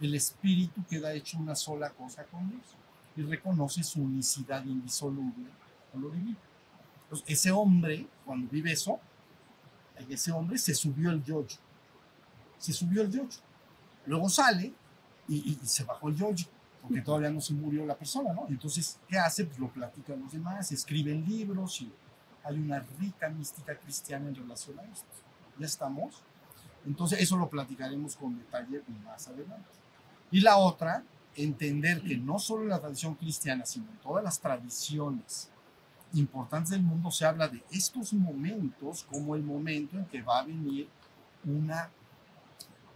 el espíritu queda hecho una sola cosa con Dios y reconoce su unicidad indisoluble con lo divino. Entonces, ese hombre, cuando vive eso, ese hombre se subió el yoyo. Se subió el yoyo. Luego sale y, y se bajó el yoyo, porque todavía no se murió la persona, ¿no? Entonces, ¿qué hace? Pues lo platica a los demás, escriben libros y hay una rica mística cristiana en relación a esto. ¿Ya estamos? Entonces, eso lo platicaremos con detalle más adelante. Y la otra, entender que no solo en la tradición cristiana, sino en todas las tradiciones importantes del mundo se habla de estos momentos como el momento en que va a venir una,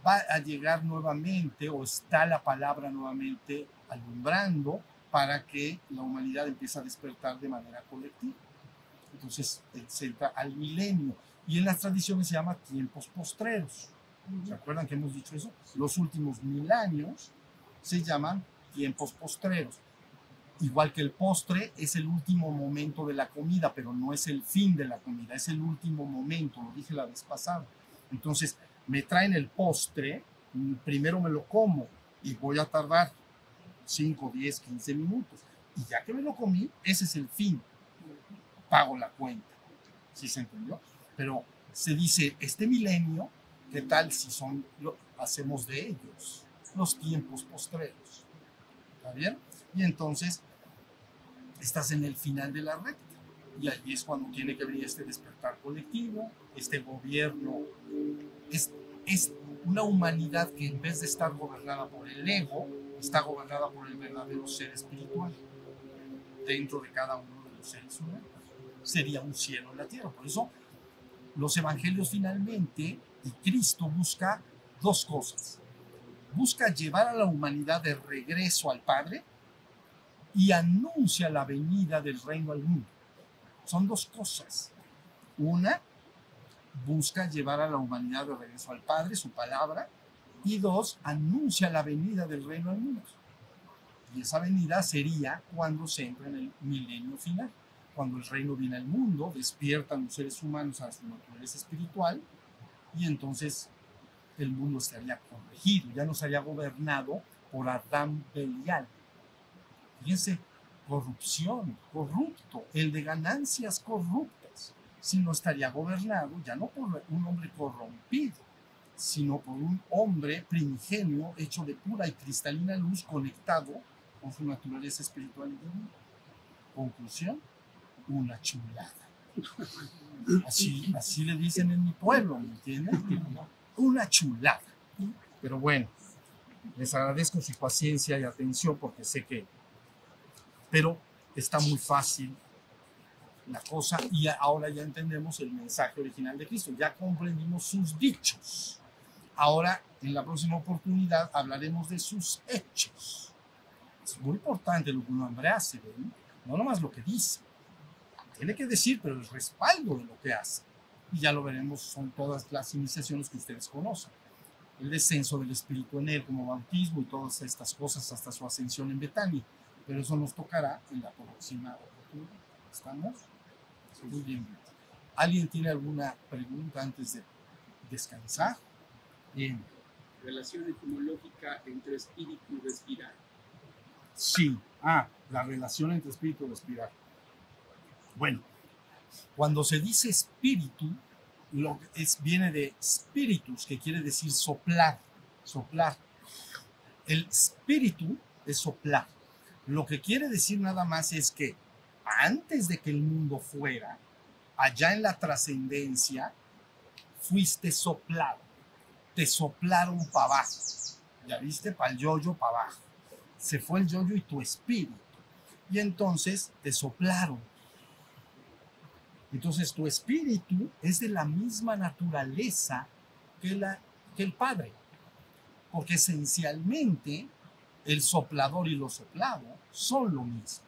va a llegar nuevamente o está la palabra nuevamente alumbrando para que la humanidad empiece a despertar de manera colectiva. Entonces, se entra al milenio. Y en las tradiciones se llama tiempos postreros. ¿Se acuerdan que hemos dicho eso? Los últimos mil años se llaman tiempos postreros. Igual que el postre es el último momento de la comida, pero no es el fin de la comida, es el último momento, lo dije la vez pasada. Entonces, me traen el postre, primero me lo como y voy a tardar 5, 10, 15 minutos. Y ya que me lo comí, ese es el fin. Pago la cuenta. ¿Sí se entendió? Pero se dice, este milenio, ¿qué tal si son, lo, hacemos de ellos los tiempos postreros? ¿Está bien? Y entonces estás en el final de la recta. Y ahí es cuando tiene que venir este despertar colectivo, este gobierno. Es, es una humanidad que en vez de estar gobernada por el ego, está gobernada por el verdadero ser espiritual dentro de cada uno de los seres humanos. Sería un cielo en la tierra. Por eso los evangelios finalmente y Cristo busca dos cosas. Busca llevar a la humanidad de regreso al Padre y anuncia la venida del reino al mundo. Son dos cosas. Una, busca llevar a la humanidad de regreso al Padre, su palabra, y dos, anuncia la venida del reino al mundo. Y esa venida sería cuando se entra en el milenio final, cuando el reino viene al mundo, despiertan los seres humanos a su naturaleza espiritual, y entonces el mundo estaría corregido, ya no estaría gobernado por Adán Belial, Fíjense, corrupción, corrupto, el de ganancias corruptas, si no estaría gobernado ya no por un hombre corrompido, sino por un hombre primigenio hecho de pura y cristalina luz conectado con su naturaleza espiritual y divina. Conclusión, una chulada. Así, así le dicen en mi pueblo, ¿me entienden? Una chulada. Pero bueno, les agradezco su paciencia y atención porque sé que pero está muy fácil la cosa y ahora ya entendemos el mensaje original de Cristo, ya comprendimos sus dichos. Ahora, en la próxima oportunidad, hablaremos de sus hechos. Es muy importante lo que un hombre hace, ¿ven? no nomás lo que dice. Tiene que decir, pero el respaldo de lo que hace. Y ya lo veremos, son todas las iniciaciones que ustedes conocen. El descenso del Espíritu en él como bautismo y todas estas cosas hasta su ascensión en Betania pero eso nos tocará en la próxima oportunidad. ¿Estamos? Muy bien. ¿Alguien tiene alguna pregunta antes de descansar? Bien. Relación etimológica entre espíritu y respirar. Sí. Ah, la relación entre espíritu y respirar. Bueno, cuando se dice espíritu, lo es, viene de spiritus, que quiere decir soplar, soplar. El espíritu es soplar. Lo que quiere decir nada más es que antes de que el mundo fuera, allá en la trascendencia, fuiste soplado. Te soplaron para abajo. Ya viste, para el yoyo, para abajo. Se fue el yoyo y tu espíritu. Y entonces te soplaron. Entonces tu espíritu es de la misma naturaleza que, la, que el Padre. Porque esencialmente el soplador y lo soplado son lo mismo.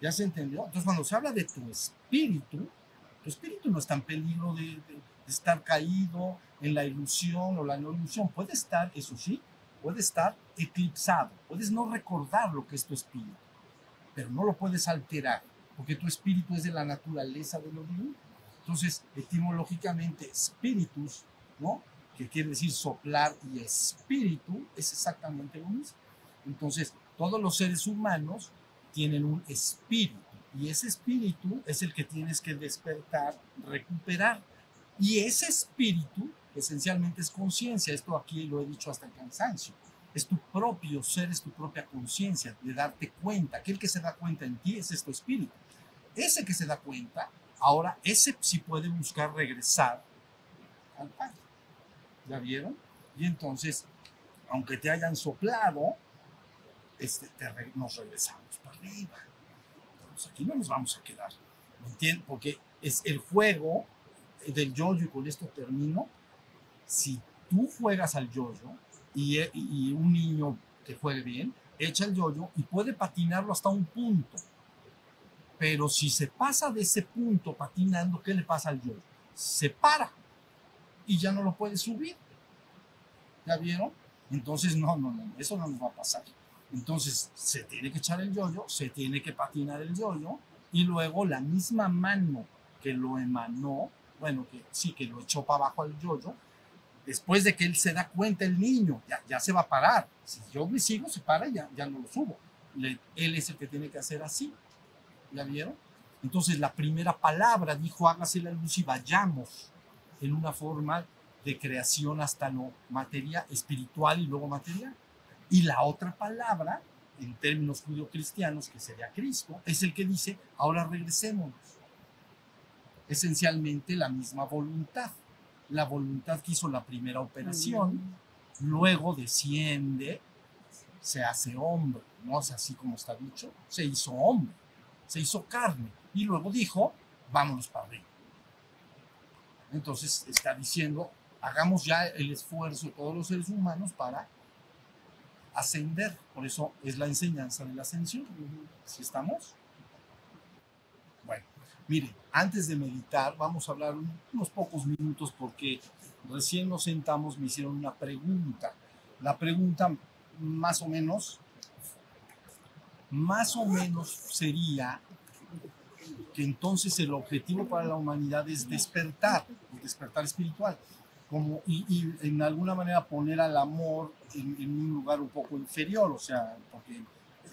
¿Ya se entendió? Entonces cuando se habla de tu espíritu, tu espíritu no está en peligro de, de- estar caído en la ilusión o la no ilusión. Puede estar, eso sí, puede estar eclipsado. Puedes no recordar lo que es tu espíritu, pero no lo puedes alterar, porque tu espíritu es de la naturaleza de lo divino. Entonces, etimológicamente, spiritus, ¿no? Que quiere decir soplar y espíritu, es exactamente lo mismo. Entonces, todos los seres humanos tienen un espíritu y ese espíritu es el que tienes que despertar, recuperar. Y ese espíritu esencialmente es conciencia. Esto aquí lo he dicho hasta el cansancio. Es tu propio ser, es tu propia conciencia, de darte cuenta. Aquel que se da cuenta en ti es tu espíritu. Ese que se da cuenta, ahora ese sí puede buscar regresar al Padre. ¿Ya vieron? Y entonces, aunque te hayan soplado, este, nos regresamos para arriba. Aquí no nos vamos a quedar. ¿Me entienden? Porque es el juego del yoyo, y con esto termino. Si tú juegas al yoyo y, e- y un niño que juegue bien, echa el yoyo y puede patinarlo hasta un punto. Pero si se pasa de ese punto patinando, ¿qué le pasa al yoyo? Se para y ya no lo puede subir. ¿Ya vieron? Entonces, no, no, no, eso no nos va a pasar. Entonces, se tiene que echar el yoyo, se tiene que patinar el yoyo y luego la misma mano que lo emanó, bueno, que sí, que lo echó para abajo al yoyo, después de que él se da cuenta, el niño, ya, se va a parar. Si yo me sigo, se para y ya, ya no lo subo. Él es el que tiene que hacer así. ¿Ya vieron? Entonces, la primera palabra dijo, hágase la luz y vayamos en una forma de creación hasta lo material, espiritual y luego material. Y la otra palabra, en términos judio-cristianos, que sería Cristo, es el que dice, ahora regresémonos. Esencialmente la misma voluntad. La voluntad que hizo la primera operación, luego desciende, se hace hombre, no es así como está dicho, se hizo hombre, se hizo carne, y luego dijo, vámonos para arriba. Entonces está diciendo, hagamos ya el esfuerzo de todos los seres humanos para ascender. Por eso es la enseñanza de la ascensión. ¿Sí estamos? Bueno, miren, antes de meditar, vamos a hablar un- unos pocos minutos porque recién nos sentamos, me hicieron una pregunta. La pregunta más o menos, más o menos sería que entonces el objetivo para la humanidad es despertar, despertar espiritual, como, y, y en alguna manera poner al amor en, en un lugar un poco inferior, o sea, porque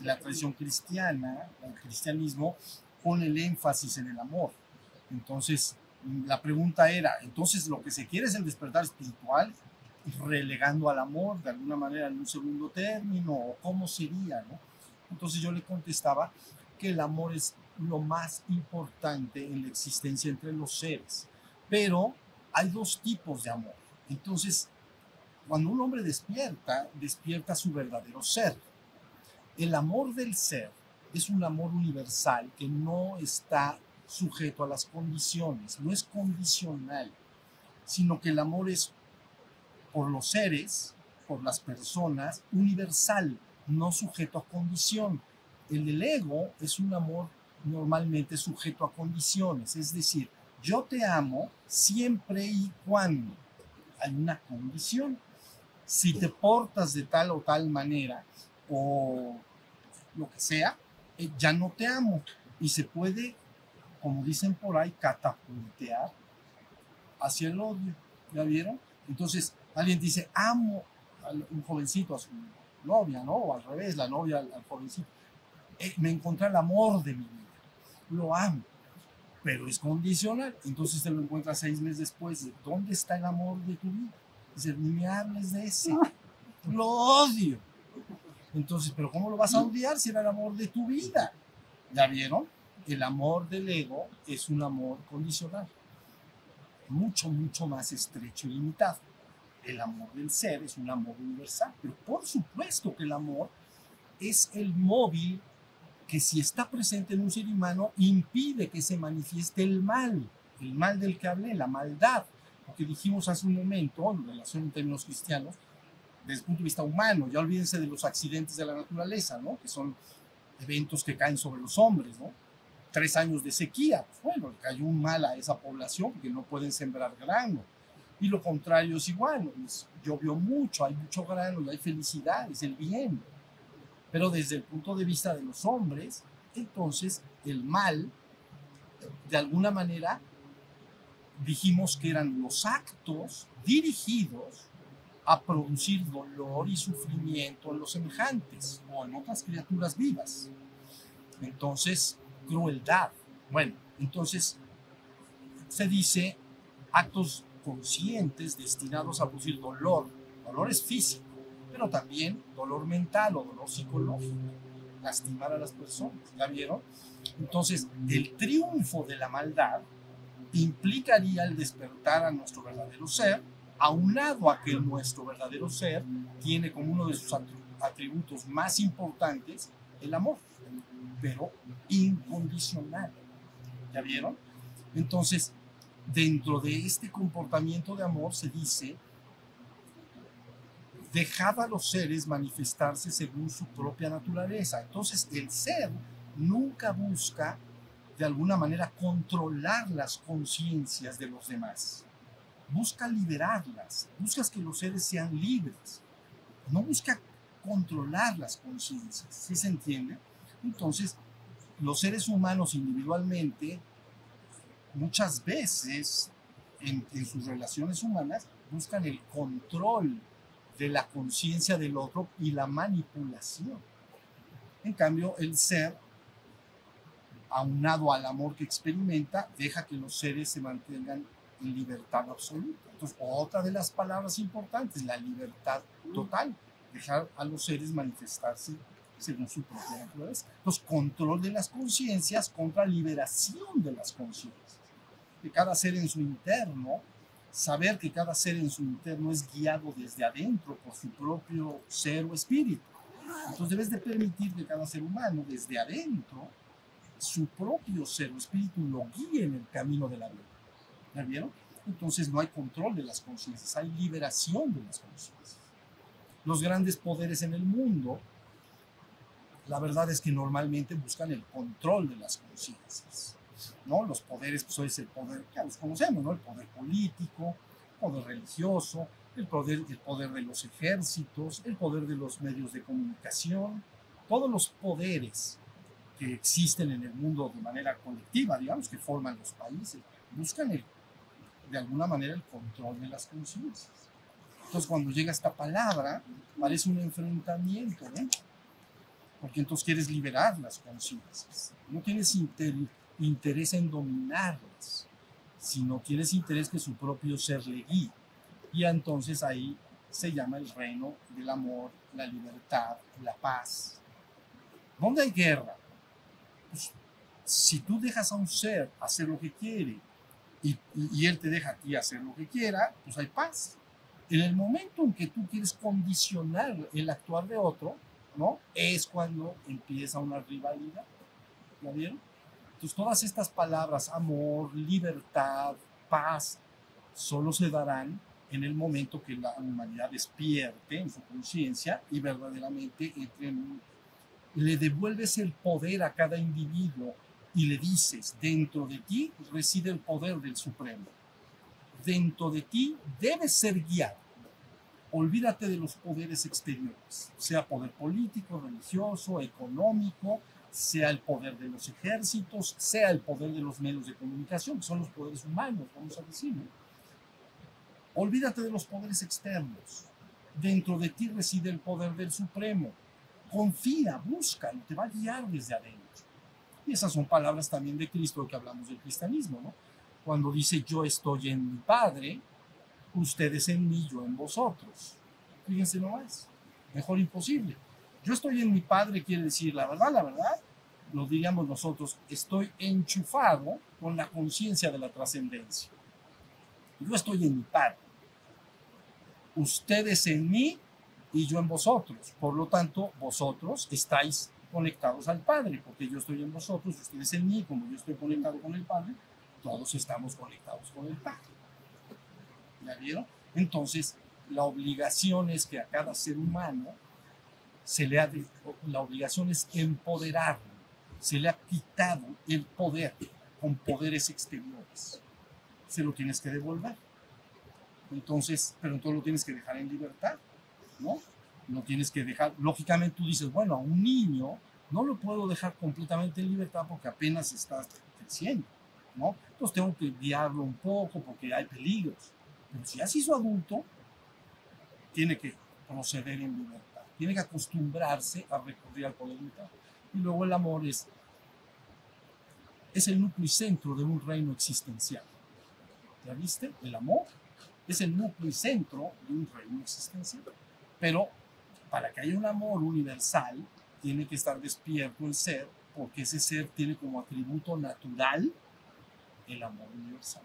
la tradición cristiana, el cristianismo, pone el énfasis en el amor. Entonces, la pregunta era, entonces lo que se quiere es el despertar espiritual, relegando al amor de alguna manera en un segundo término, o cómo sería, ¿no? Entonces yo le contestaba que el amor es lo más importante en la existencia entre los seres, pero hay dos tipos de amor. Entonces, cuando un hombre despierta, despierta su verdadero ser. El amor del ser es un amor universal que no está sujeto a las condiciones, no es condicional, sino que el amor es por los seres, por las personas, universal, no sujeto a condición. El del ego es un amor normalmente sujeto a condiciones, es decir, yo te amo siempre y cuando hay una condición. Si te portas de tal o tal manera o lo que sea, eh, ya no te amo y se puede, como dicen por ahí, catapultear hacia el odio. ¿Ya vieron? Entonces, alguien dice, amo a un jovencito, a su novia, ¿no? O al revés, la novia al, jovencito. Eh, me encontré el amor de mi vida. Lo amo. Pero es condicional. Entonces te lo encuentras seis meses después. ¿Dónde está el amor de tu vida? Dice, ni me hables de ese. Lo odio. Entonces, ¿pero cómo lo vas a odiar si era el amor de tu vida? ¿Ya vieron? el amor del ego es un amor condicional, mucho, mucho más estrecho y limitado. El amor del ser es un amor universal, pero por supuesto que el amor es el móvil que si está presente en un ser humano impide que se manifieste el mal, el mal del que hablé, la maldad, lo que dijimos hace un momento en relación en términos cristianos, desde el punto de vista humano, ya olvídense de los accidentes de la naturaleza, ¿no? que son eventos que caen sobre los hombres, ¿no? tres años de sequía, pues bueno, le cayó un mal a esa población porque no pueden sembrar grano. Y lo contrario es igual, pues, llovió mucho, hay mucho grano y hay felicidad, es el bien. Pero desde el punto de vista de los hombres, entonces el mal, de alguna manera, dijimos que eran los actos dirigidos a producir dolor y sufrimiento en los semejantes o en otras criaturas vivas. Entonces, crueldad. Bueno, entonces se dice actos conscientes destinados a producir dolor. Dolor es físico, pero también dolor mental o dolor psicológico. Lastimar a las personas, ¿ya vieron? Entonces, el triunfo de la maldad implicaría el despertar a nuestro verdadero ser, aunado a que nuestro verdadero ser tiene como uno de sus atributos más importantes el amor pero incondicional. ¿Ya vieron? Entonces, dentro de este comportamiento de amor se dice, dejad a los seres manifestarse según su propia naturaleza. Entonces, el ser nunca busca de alguna manera controlar las conciencias de los demás. Busca liberarlas, busca que los seres sean libres. No busca controlar las conciencias, ¿sí se entiende? Entonces, los seres humanos individualmente, muchas veces en, sus relaciones humanas, buscan el control de la conciencia del otro y la manipulación. En cambio, el ser, aunado al amor que experimenta, deja que los seres se mantengan en libertad absoluta. Entonces, otra de las palabras importantes, la libertad total, dejar a los seres manifestarse según su propia naturaleza. Entonces, control de las conciencias contra liberación de las conciencias. Que cada ser en su interno, saber que cada ser en su interno es guiado desde adentro por su propio ser o espíritu. Entonces debes de permitir que cada ser humano desde adentro, su propio ser o espíritu lo guíe en el camino de la vida. ¿Ya vieron? Entonces no hay control de las conciencias, hay liberación de las conciencias. Los grandes poderes en el mundo la verdad es que normalmente buscan el control de las conciencias. ¿No? Los poderes, pues es el poder que los conocemos, ¿no? el poder político, el poder religioso, el poder, el poder de los ejércitos, el poder de los medios de comunicación, todos los poderes que existen en el mundo de manera colectiva, digamos, que forman los países, buscan el, de alguna manera el control de las conciencias. Entonces, cuando llega esta palabra, parece un enfrentamiento, ¿no? porque entonces quieres liberar las conciencias. No tienes interés en dominarlas, sino tienes interés que su propio ser le guíe. Y entonces ahí se llama el reino del amor, la libertad, la paz. ¿Dónde hay guerra? Pues, si tú dejas a un ser hacer lo que quiere y, él te deja a ti hacer lo que quiera, pues hay paz. En el momento en que tú quieres condicionar el actuar de otro, ¿no? Es cuando empieza una rivalidad. ¿Ya vieron? Todas estas palabras, amor, libertad, paz, solo se darán en el momento que la humanidad despierte en su conciencia y verdaderamente entre en le devuelves el poder a cada individuo y le dices, dentro de ti reside el poder del Supremo. Dentro de ti debes ser guiado olvídate de los poderes exteriores, sea poder político, religioso, económico, sea el poder de los ejércitos, sea el poder de los medios de comunicación, que son los poderes humanos, vamos a decirlo. Olvídate de los poderes externos. Dentro de ti reside el poder del Supremo. Confía, búscalo, te va a guiar desde adentro. Y esas son palabras también de Cristo, que hablamos del cristianismo, ¿no? Cuando dice yo estoy en mi Padre, ustedes en mí, yo en vosotros. Fíjense nomás, mejor imposible. Yo estoy en mi Padre, quiere decir la verdad, la verdad. Lo diríamos nosotros, estoy enchufado con la conciencia de la trascendencia. Yo estoy en mi Padre. Ustedes en mí y yo en vosotros. Por lo tanto, vosotros estáis conectados al Padre, porque yo estoy en vosotros, ustedes en mí, como yo estoy conectado con el Padre, todos estamos conectados con el Padre. ¿Ya vieron? Entonces, la obligación es que a cada ser humano se le ha, de- la obligación es empoderarlo, se le ha quitado el poder con poderes exteriores. Se lo tienes que devolver. Entonces, pero entonces lo tienes que dejar en libertad, ¿no? No tienes que dejar, lógicamente tú dices, bueno, a un niño no lo puedo dejar completamente en libertad porque apenas está creciendo, ¿no? Entonces tengo que guiarlo un poco porque hay peligros. Pero si ya se adulto, tiene que proceder en libertad, tiene que acostumbrarse a recurrir al poder vital. Y luego el amor es, es el núcleo y centro de un reino existencial. ¿Ya viste? El amor es el núcleo y centro de un reino existencial. Pero para que haya un amor universal, tiene que estar despierto el ser, porque ese ser tiene como atributo natural el amor universal.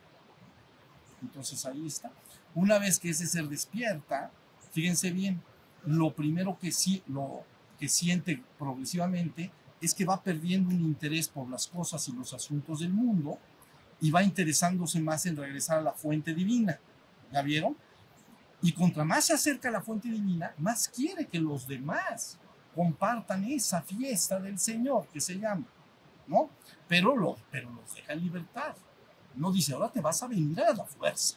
Entonces ahí está. Una vez que ese ser despierta, fíjense bien, lo primero que, sí, lo que siente progresivamente es que va perdiendo un interés por las cosas y los asuntos del mundo y va interesándose más en regresar a la fuente divina. ¿Ya vieron? Y contra más se acerca a la fuente divina, más quiere que los demás compartan esa fiesta del Señor que se llama, ¿no? Pero, lo, pero los deja en libertad. No dice, ahora te vas a venir a la fuerza.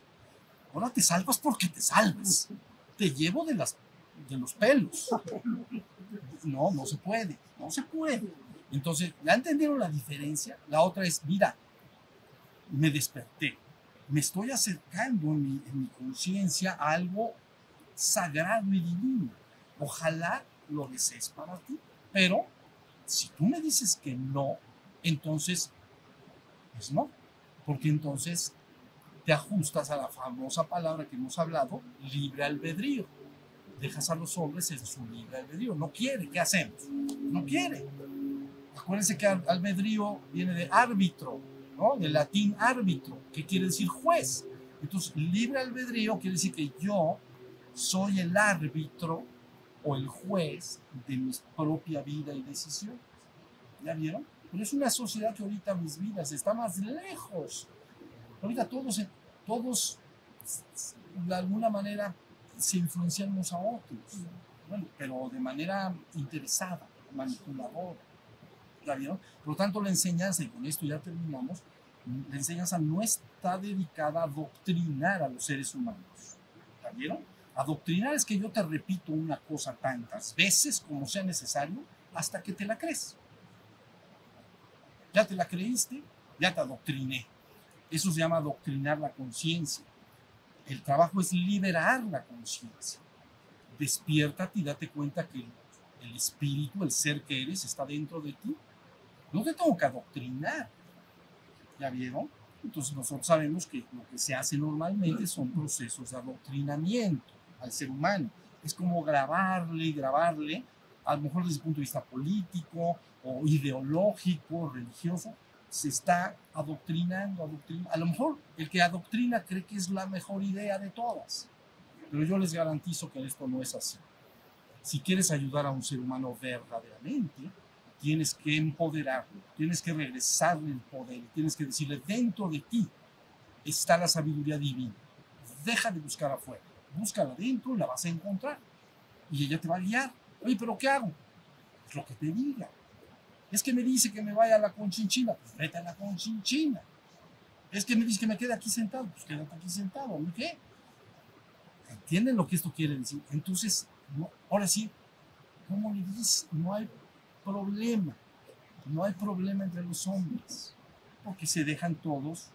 Ahora te salvas porque te salvas. Te llevo de, las, de los pelos. No, no se puede, no se puede. Entonces, ¿ya entendieron la diferencia? La otra es, mira, me desperté, me estoy acercando en mi, mi conciencia a algo sagrado y divino. Ojalá lo desees para ti. Pero si tú me dices que no, entonces, pues no. Porque entonces te ajustas a la famosa palabra que hemos hablado, libre albedrío. Dejas a los hombres en su libre albedrío. No quiere, ¿qué hacemos? No quiere. Acuérdense que al- albedrío viene de árbitro, ¿no? Del latín árbitro, que quiere decir juez. Entonces, libre albedrío quiere decir que yo soy el árbitro o el juez de mi propia vida y decisión. ¿Ya vieron? Pero es una sociedad que ahorita mis vidas está más lejos. Ahorita todos, todos de alguna manera se influencian unos a otros. Bueno, pero de manera interesada, manipuladora. ¿Ya vieron? Por lo tanto, la enseñanza, y con esto ya terminamos, la enseñanza no está dedicada a adoctrinar a los seres humanos. ¿Ya vieron? Adoctrinar es que yo te repito una cosa tantas veces como sea necesario hasta que te la crees. Ya te la creíste, ya te adoctriné. Eso se llama adoctrinar la conciencia. El trabajo es liberar la conciencia. Despiértate y date cuenta que el, el espíritu, el ser que eres, está dentro de ti. No te tengo que adoctrinar. ¿Ya vieron? Entonces nosotros sabemos que lo que se hace normalmente son procesos de adoctrinamiento al ser humano. Es como grabarle y grabarle, a lo mejor desde el punto de vista político o ideológico, religioso, se está adoctrinando, adoctrinando. A lo mejor el que adoctrina cree que es la mejor idea de todas, pero yo les garantizo que esto no es así. Si quieres ayudar a un ser humano verdaderamente, tienes que empoderarlo, tienes que regresarle el poder, tienes que decirle, dentro de ti está la sabiduría divina. Deja de buscar afuera, búscala adentro y la vas a encontrar. Y ella te va a guiar. Oye, pero ¿qué hago? Pues lo que te diga. Es que me dice que me vaya a la conchinchina, pues vete a la conchinchina. Es que me dice que me quede aquí sentado, pues quédate aquí sentado. ¿y ¿Qué? ¿Entienden lo que esto quiere decir? Entonces, no, ahora sí, ¿cómo le dices? No hay problema. No hay problema entre los hombres, porque se dejan todos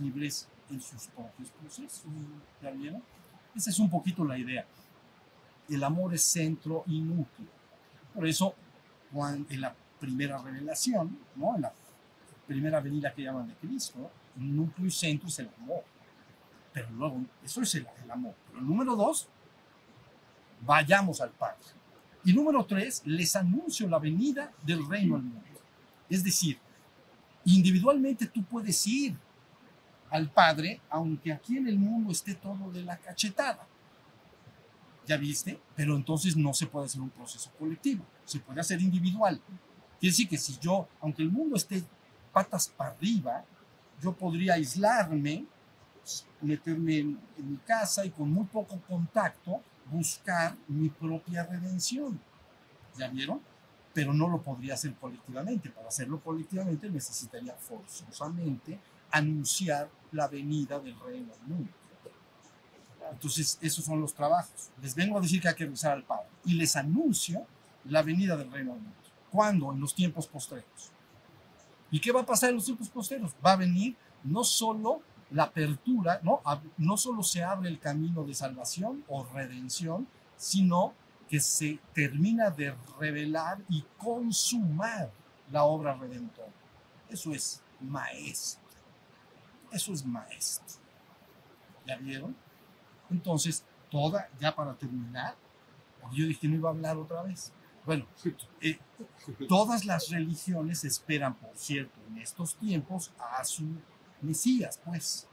libres en sus propios procesos. ¿Ya vieron? Esa es un poquito la idea. El amor es centro y núcleo. Por eso, la primera revelación, ¿no? en la primera venida que llaman de Cristo, núcleo y centro es el amor. Pero luego, eso es el, amor. Pero número dos, vayamos al Padre. Y número tres, les anuncio la venida del reino al mundo. Es decir, individualmente tú puedes ir al Padre, aunque aquí en el mundo esté todo de la cachetada. ¿Ya viste? Pero entonces no se puede hacer un proceso colectivo, se puede hacer individual. Quiere decir que si yo, aunque el mundo esté patas para arriba, yo podría aislarme, meterme en, mi casa y con muy poco contacto buscar mi propia redención. ¿Ya vieron? Pero no lo podría hacer colectivamente. Para hacerlo colectivamente necesitaría forzosamente anunciar la venida del reino del mundo. Entonces, esos son los trabajos. Les vengo a decir que hay que rezar al Padre y les anuncio la venida del reino del mundo. ¿Cuándo? En los tiempos postreros. ¿Y qué va a pasar en los tiempos postreros? Va a venir no solo la apertura, no, no solo se abre el camino de salvación o redención, sino que se termina de revelar y consumar la obra redentora. Eso es maestro. Eso es maestro. ¿Ya vieron? Entonces, toda, ya para terminar, yo dije que no iba a hablar otra vez. Bueno, eh, todas las religiones esperan, por cierto, en estos tiempos a su Mesías, pues.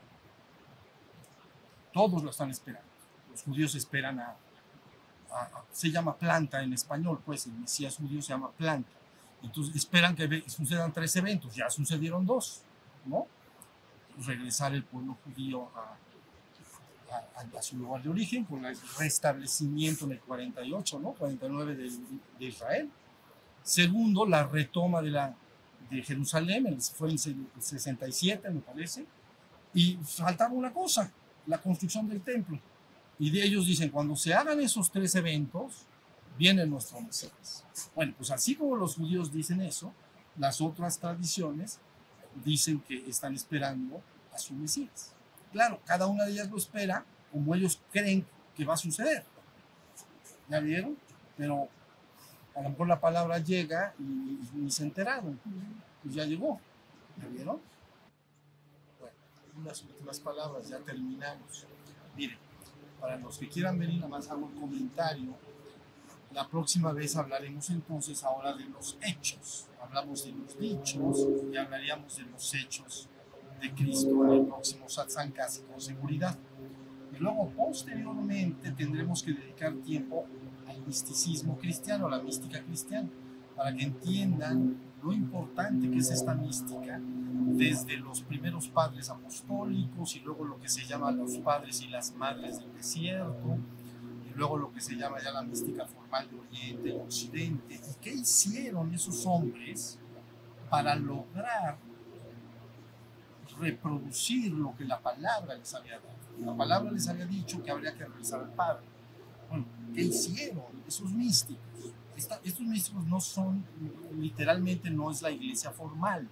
Todos lo están esperando. Los judíos esperan a, a, a, se llama planta en español, pues el Mesías judío se llama planta. Entonces esperan que sucedan tres eventos, ya sucedieron dos, ¿no? Regresar el pueblo judío a, a, a, su lugar de origen, con el restablecimiento en el 48, ¿no? 49 de, de Israel. Segundo, la retoma de, la, de Jerusalén, fue en el 67, me parece. Y faltaba una cosa, la construcción del templo. Y de ellos dicen, cuando se hagan esos tres eventos, viene nuestro Mesías. Bueno, pues así como los judíos dicen eso, las otras tradiciones dicen que están esperando a su Mesías. Claro, cada una de ellas lo espera como ellos creen que va a suceder. ¿Ya vieron? Pero a lo mejor la palabra llega y, ni se enteraron. Y ya llegó. ¿Ya vieron? Bueno, unas últimas palabras, ya terminamos. Miren, para los que quieran venir, nada más hago un comentario. La próxima vez hablaremos entonces ahora de los hechos. Hablamos de los dichos y hablaríamos de los hechos de Cristo en el próximo satsang casi con seguridad. Y luego posteriormente tendremos que dedicar tiempo al misticismo cristiano, a la mística cristiana, para que entiendan lo importante que es esta mística desde los primeros padres apostólicos y luego lo que se llama los padres y las madres del desierto y luego lo que se llama ya la mística formal de Oriente y Occidente. ¿Y qué hicieron esos hombres para lograr reproducir lo que la palabra les había dado? La palabra les había dicho que habría que regresar al Padre. Bueno, ¿qué hicieron esos místicos? Estos místicos no son, literalmente no es la iglesia formal.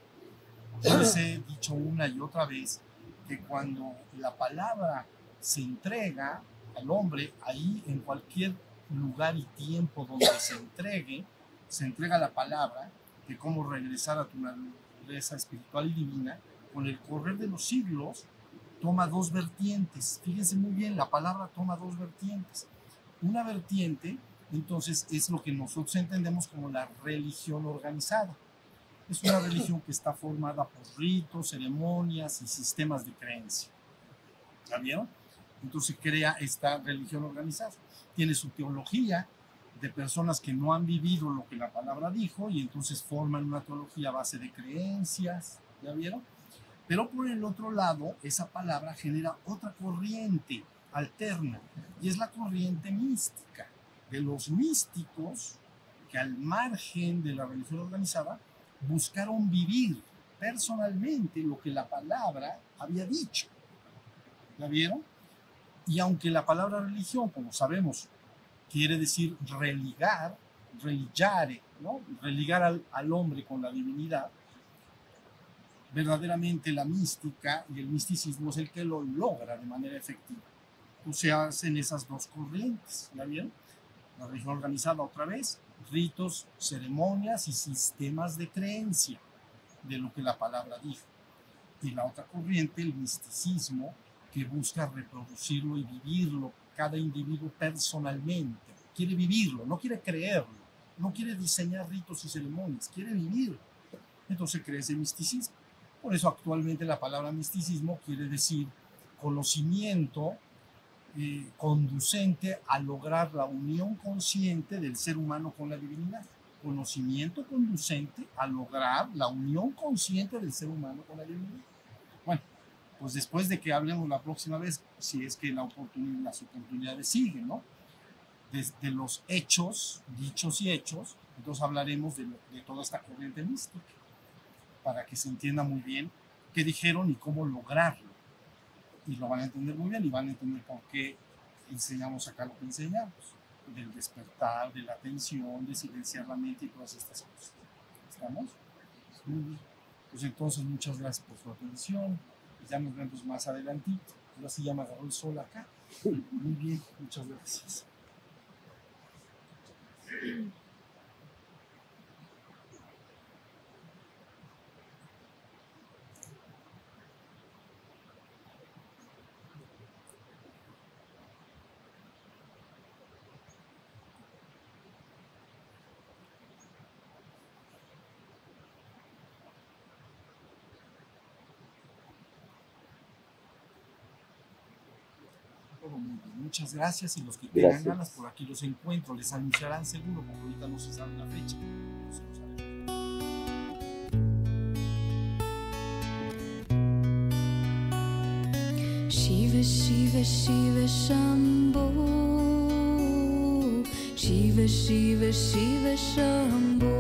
Yo les he dicho una y otra vez que cuando la palabra se entrega al hombre, ahí en cualquier lugar y tiempo donde se entregue, se entrega la palabra de cómo regresar a tu naturaleza espiritual y divina, con el correr de los siglos toma dos vertientes. Fíjense muy bien, la palabra toma dos vertientes. Una vertiente, entonces, es lo que nosotros entendemos como la religión organizada. Es una religión que está formada por ritos, ceremonias y sistemas de creencia. ¿Ya vieron? Entonces crea esta religión organizada. Tiene su teología de personas que no han vivido lo que la palabra dijo y entonces forman una teología a base de creencias. ¿Ya vieron? Pero por el otro lado, esa palabra genera otra corriente alterna y es la corriente mística de los místicos que al margen de la religión organizada buscaron vivir personalmente lo que la palabra había dicho. ¿La vieron? Y aunque la palabra religión, como sabemos, quiere decir religar, religare, ¿no? religar al, al hombre con la divinidad, verdaderamente la mística y el misticismo es el que lo logra de manera efectiva. O se hacen esas dos corrientes, ¿ya vieron? La religión organizada otra vez, ritos, ceremonias y sistemas de creencia de lo que la palabra dijo. Y la otra corriente, el misticismo, que busca reproducirlo y vivirlo cada individuo personalmente. Quiere vivirlo, no quiere creerlo, no quiere diseñar ritos y ceremonias, quiere vivirlo. Entonces crece misticismo. Por eso actualmente la palabra misticismo quiere decir conocimiento eh, conducente a lograr la unión consciente del ser humano con la divinidad. Conocimiento conducente a lograr la unión consciente del ser humano con la divinidad. Bueno, pues después de que hablemos la próxima vez, si es que la oportunidad, las oportunidades siguen, ¿no? Desde los hechos, dichos y hechos, entonces hablaremos de, toda esta corriente mística, para que se entienda muy bien qué dijeron y cómo lograrlo y lo van a entender muy bien y van a entender por qué enseñamos acá lo que enseñamos, del despertar, de la atención, de silenciar la mente y todas estas cosas. ¿Estamos? Muy bien. Pues entonces muchas gracias por su atención. Ya nos vemos más adelantito. Ahora sí ya me agarró el sol acá. Muy bien, muchas gracias. Todo muy bien. Muchas gracias y los que tengan Gracias. ganas por aquí los encuentro, les anunciarán seguro porque ahorita no se sabe la fecha. No se lo sabemos. Shiva Shiva Shiva Shambho Shiva Shiva Shiva Shambho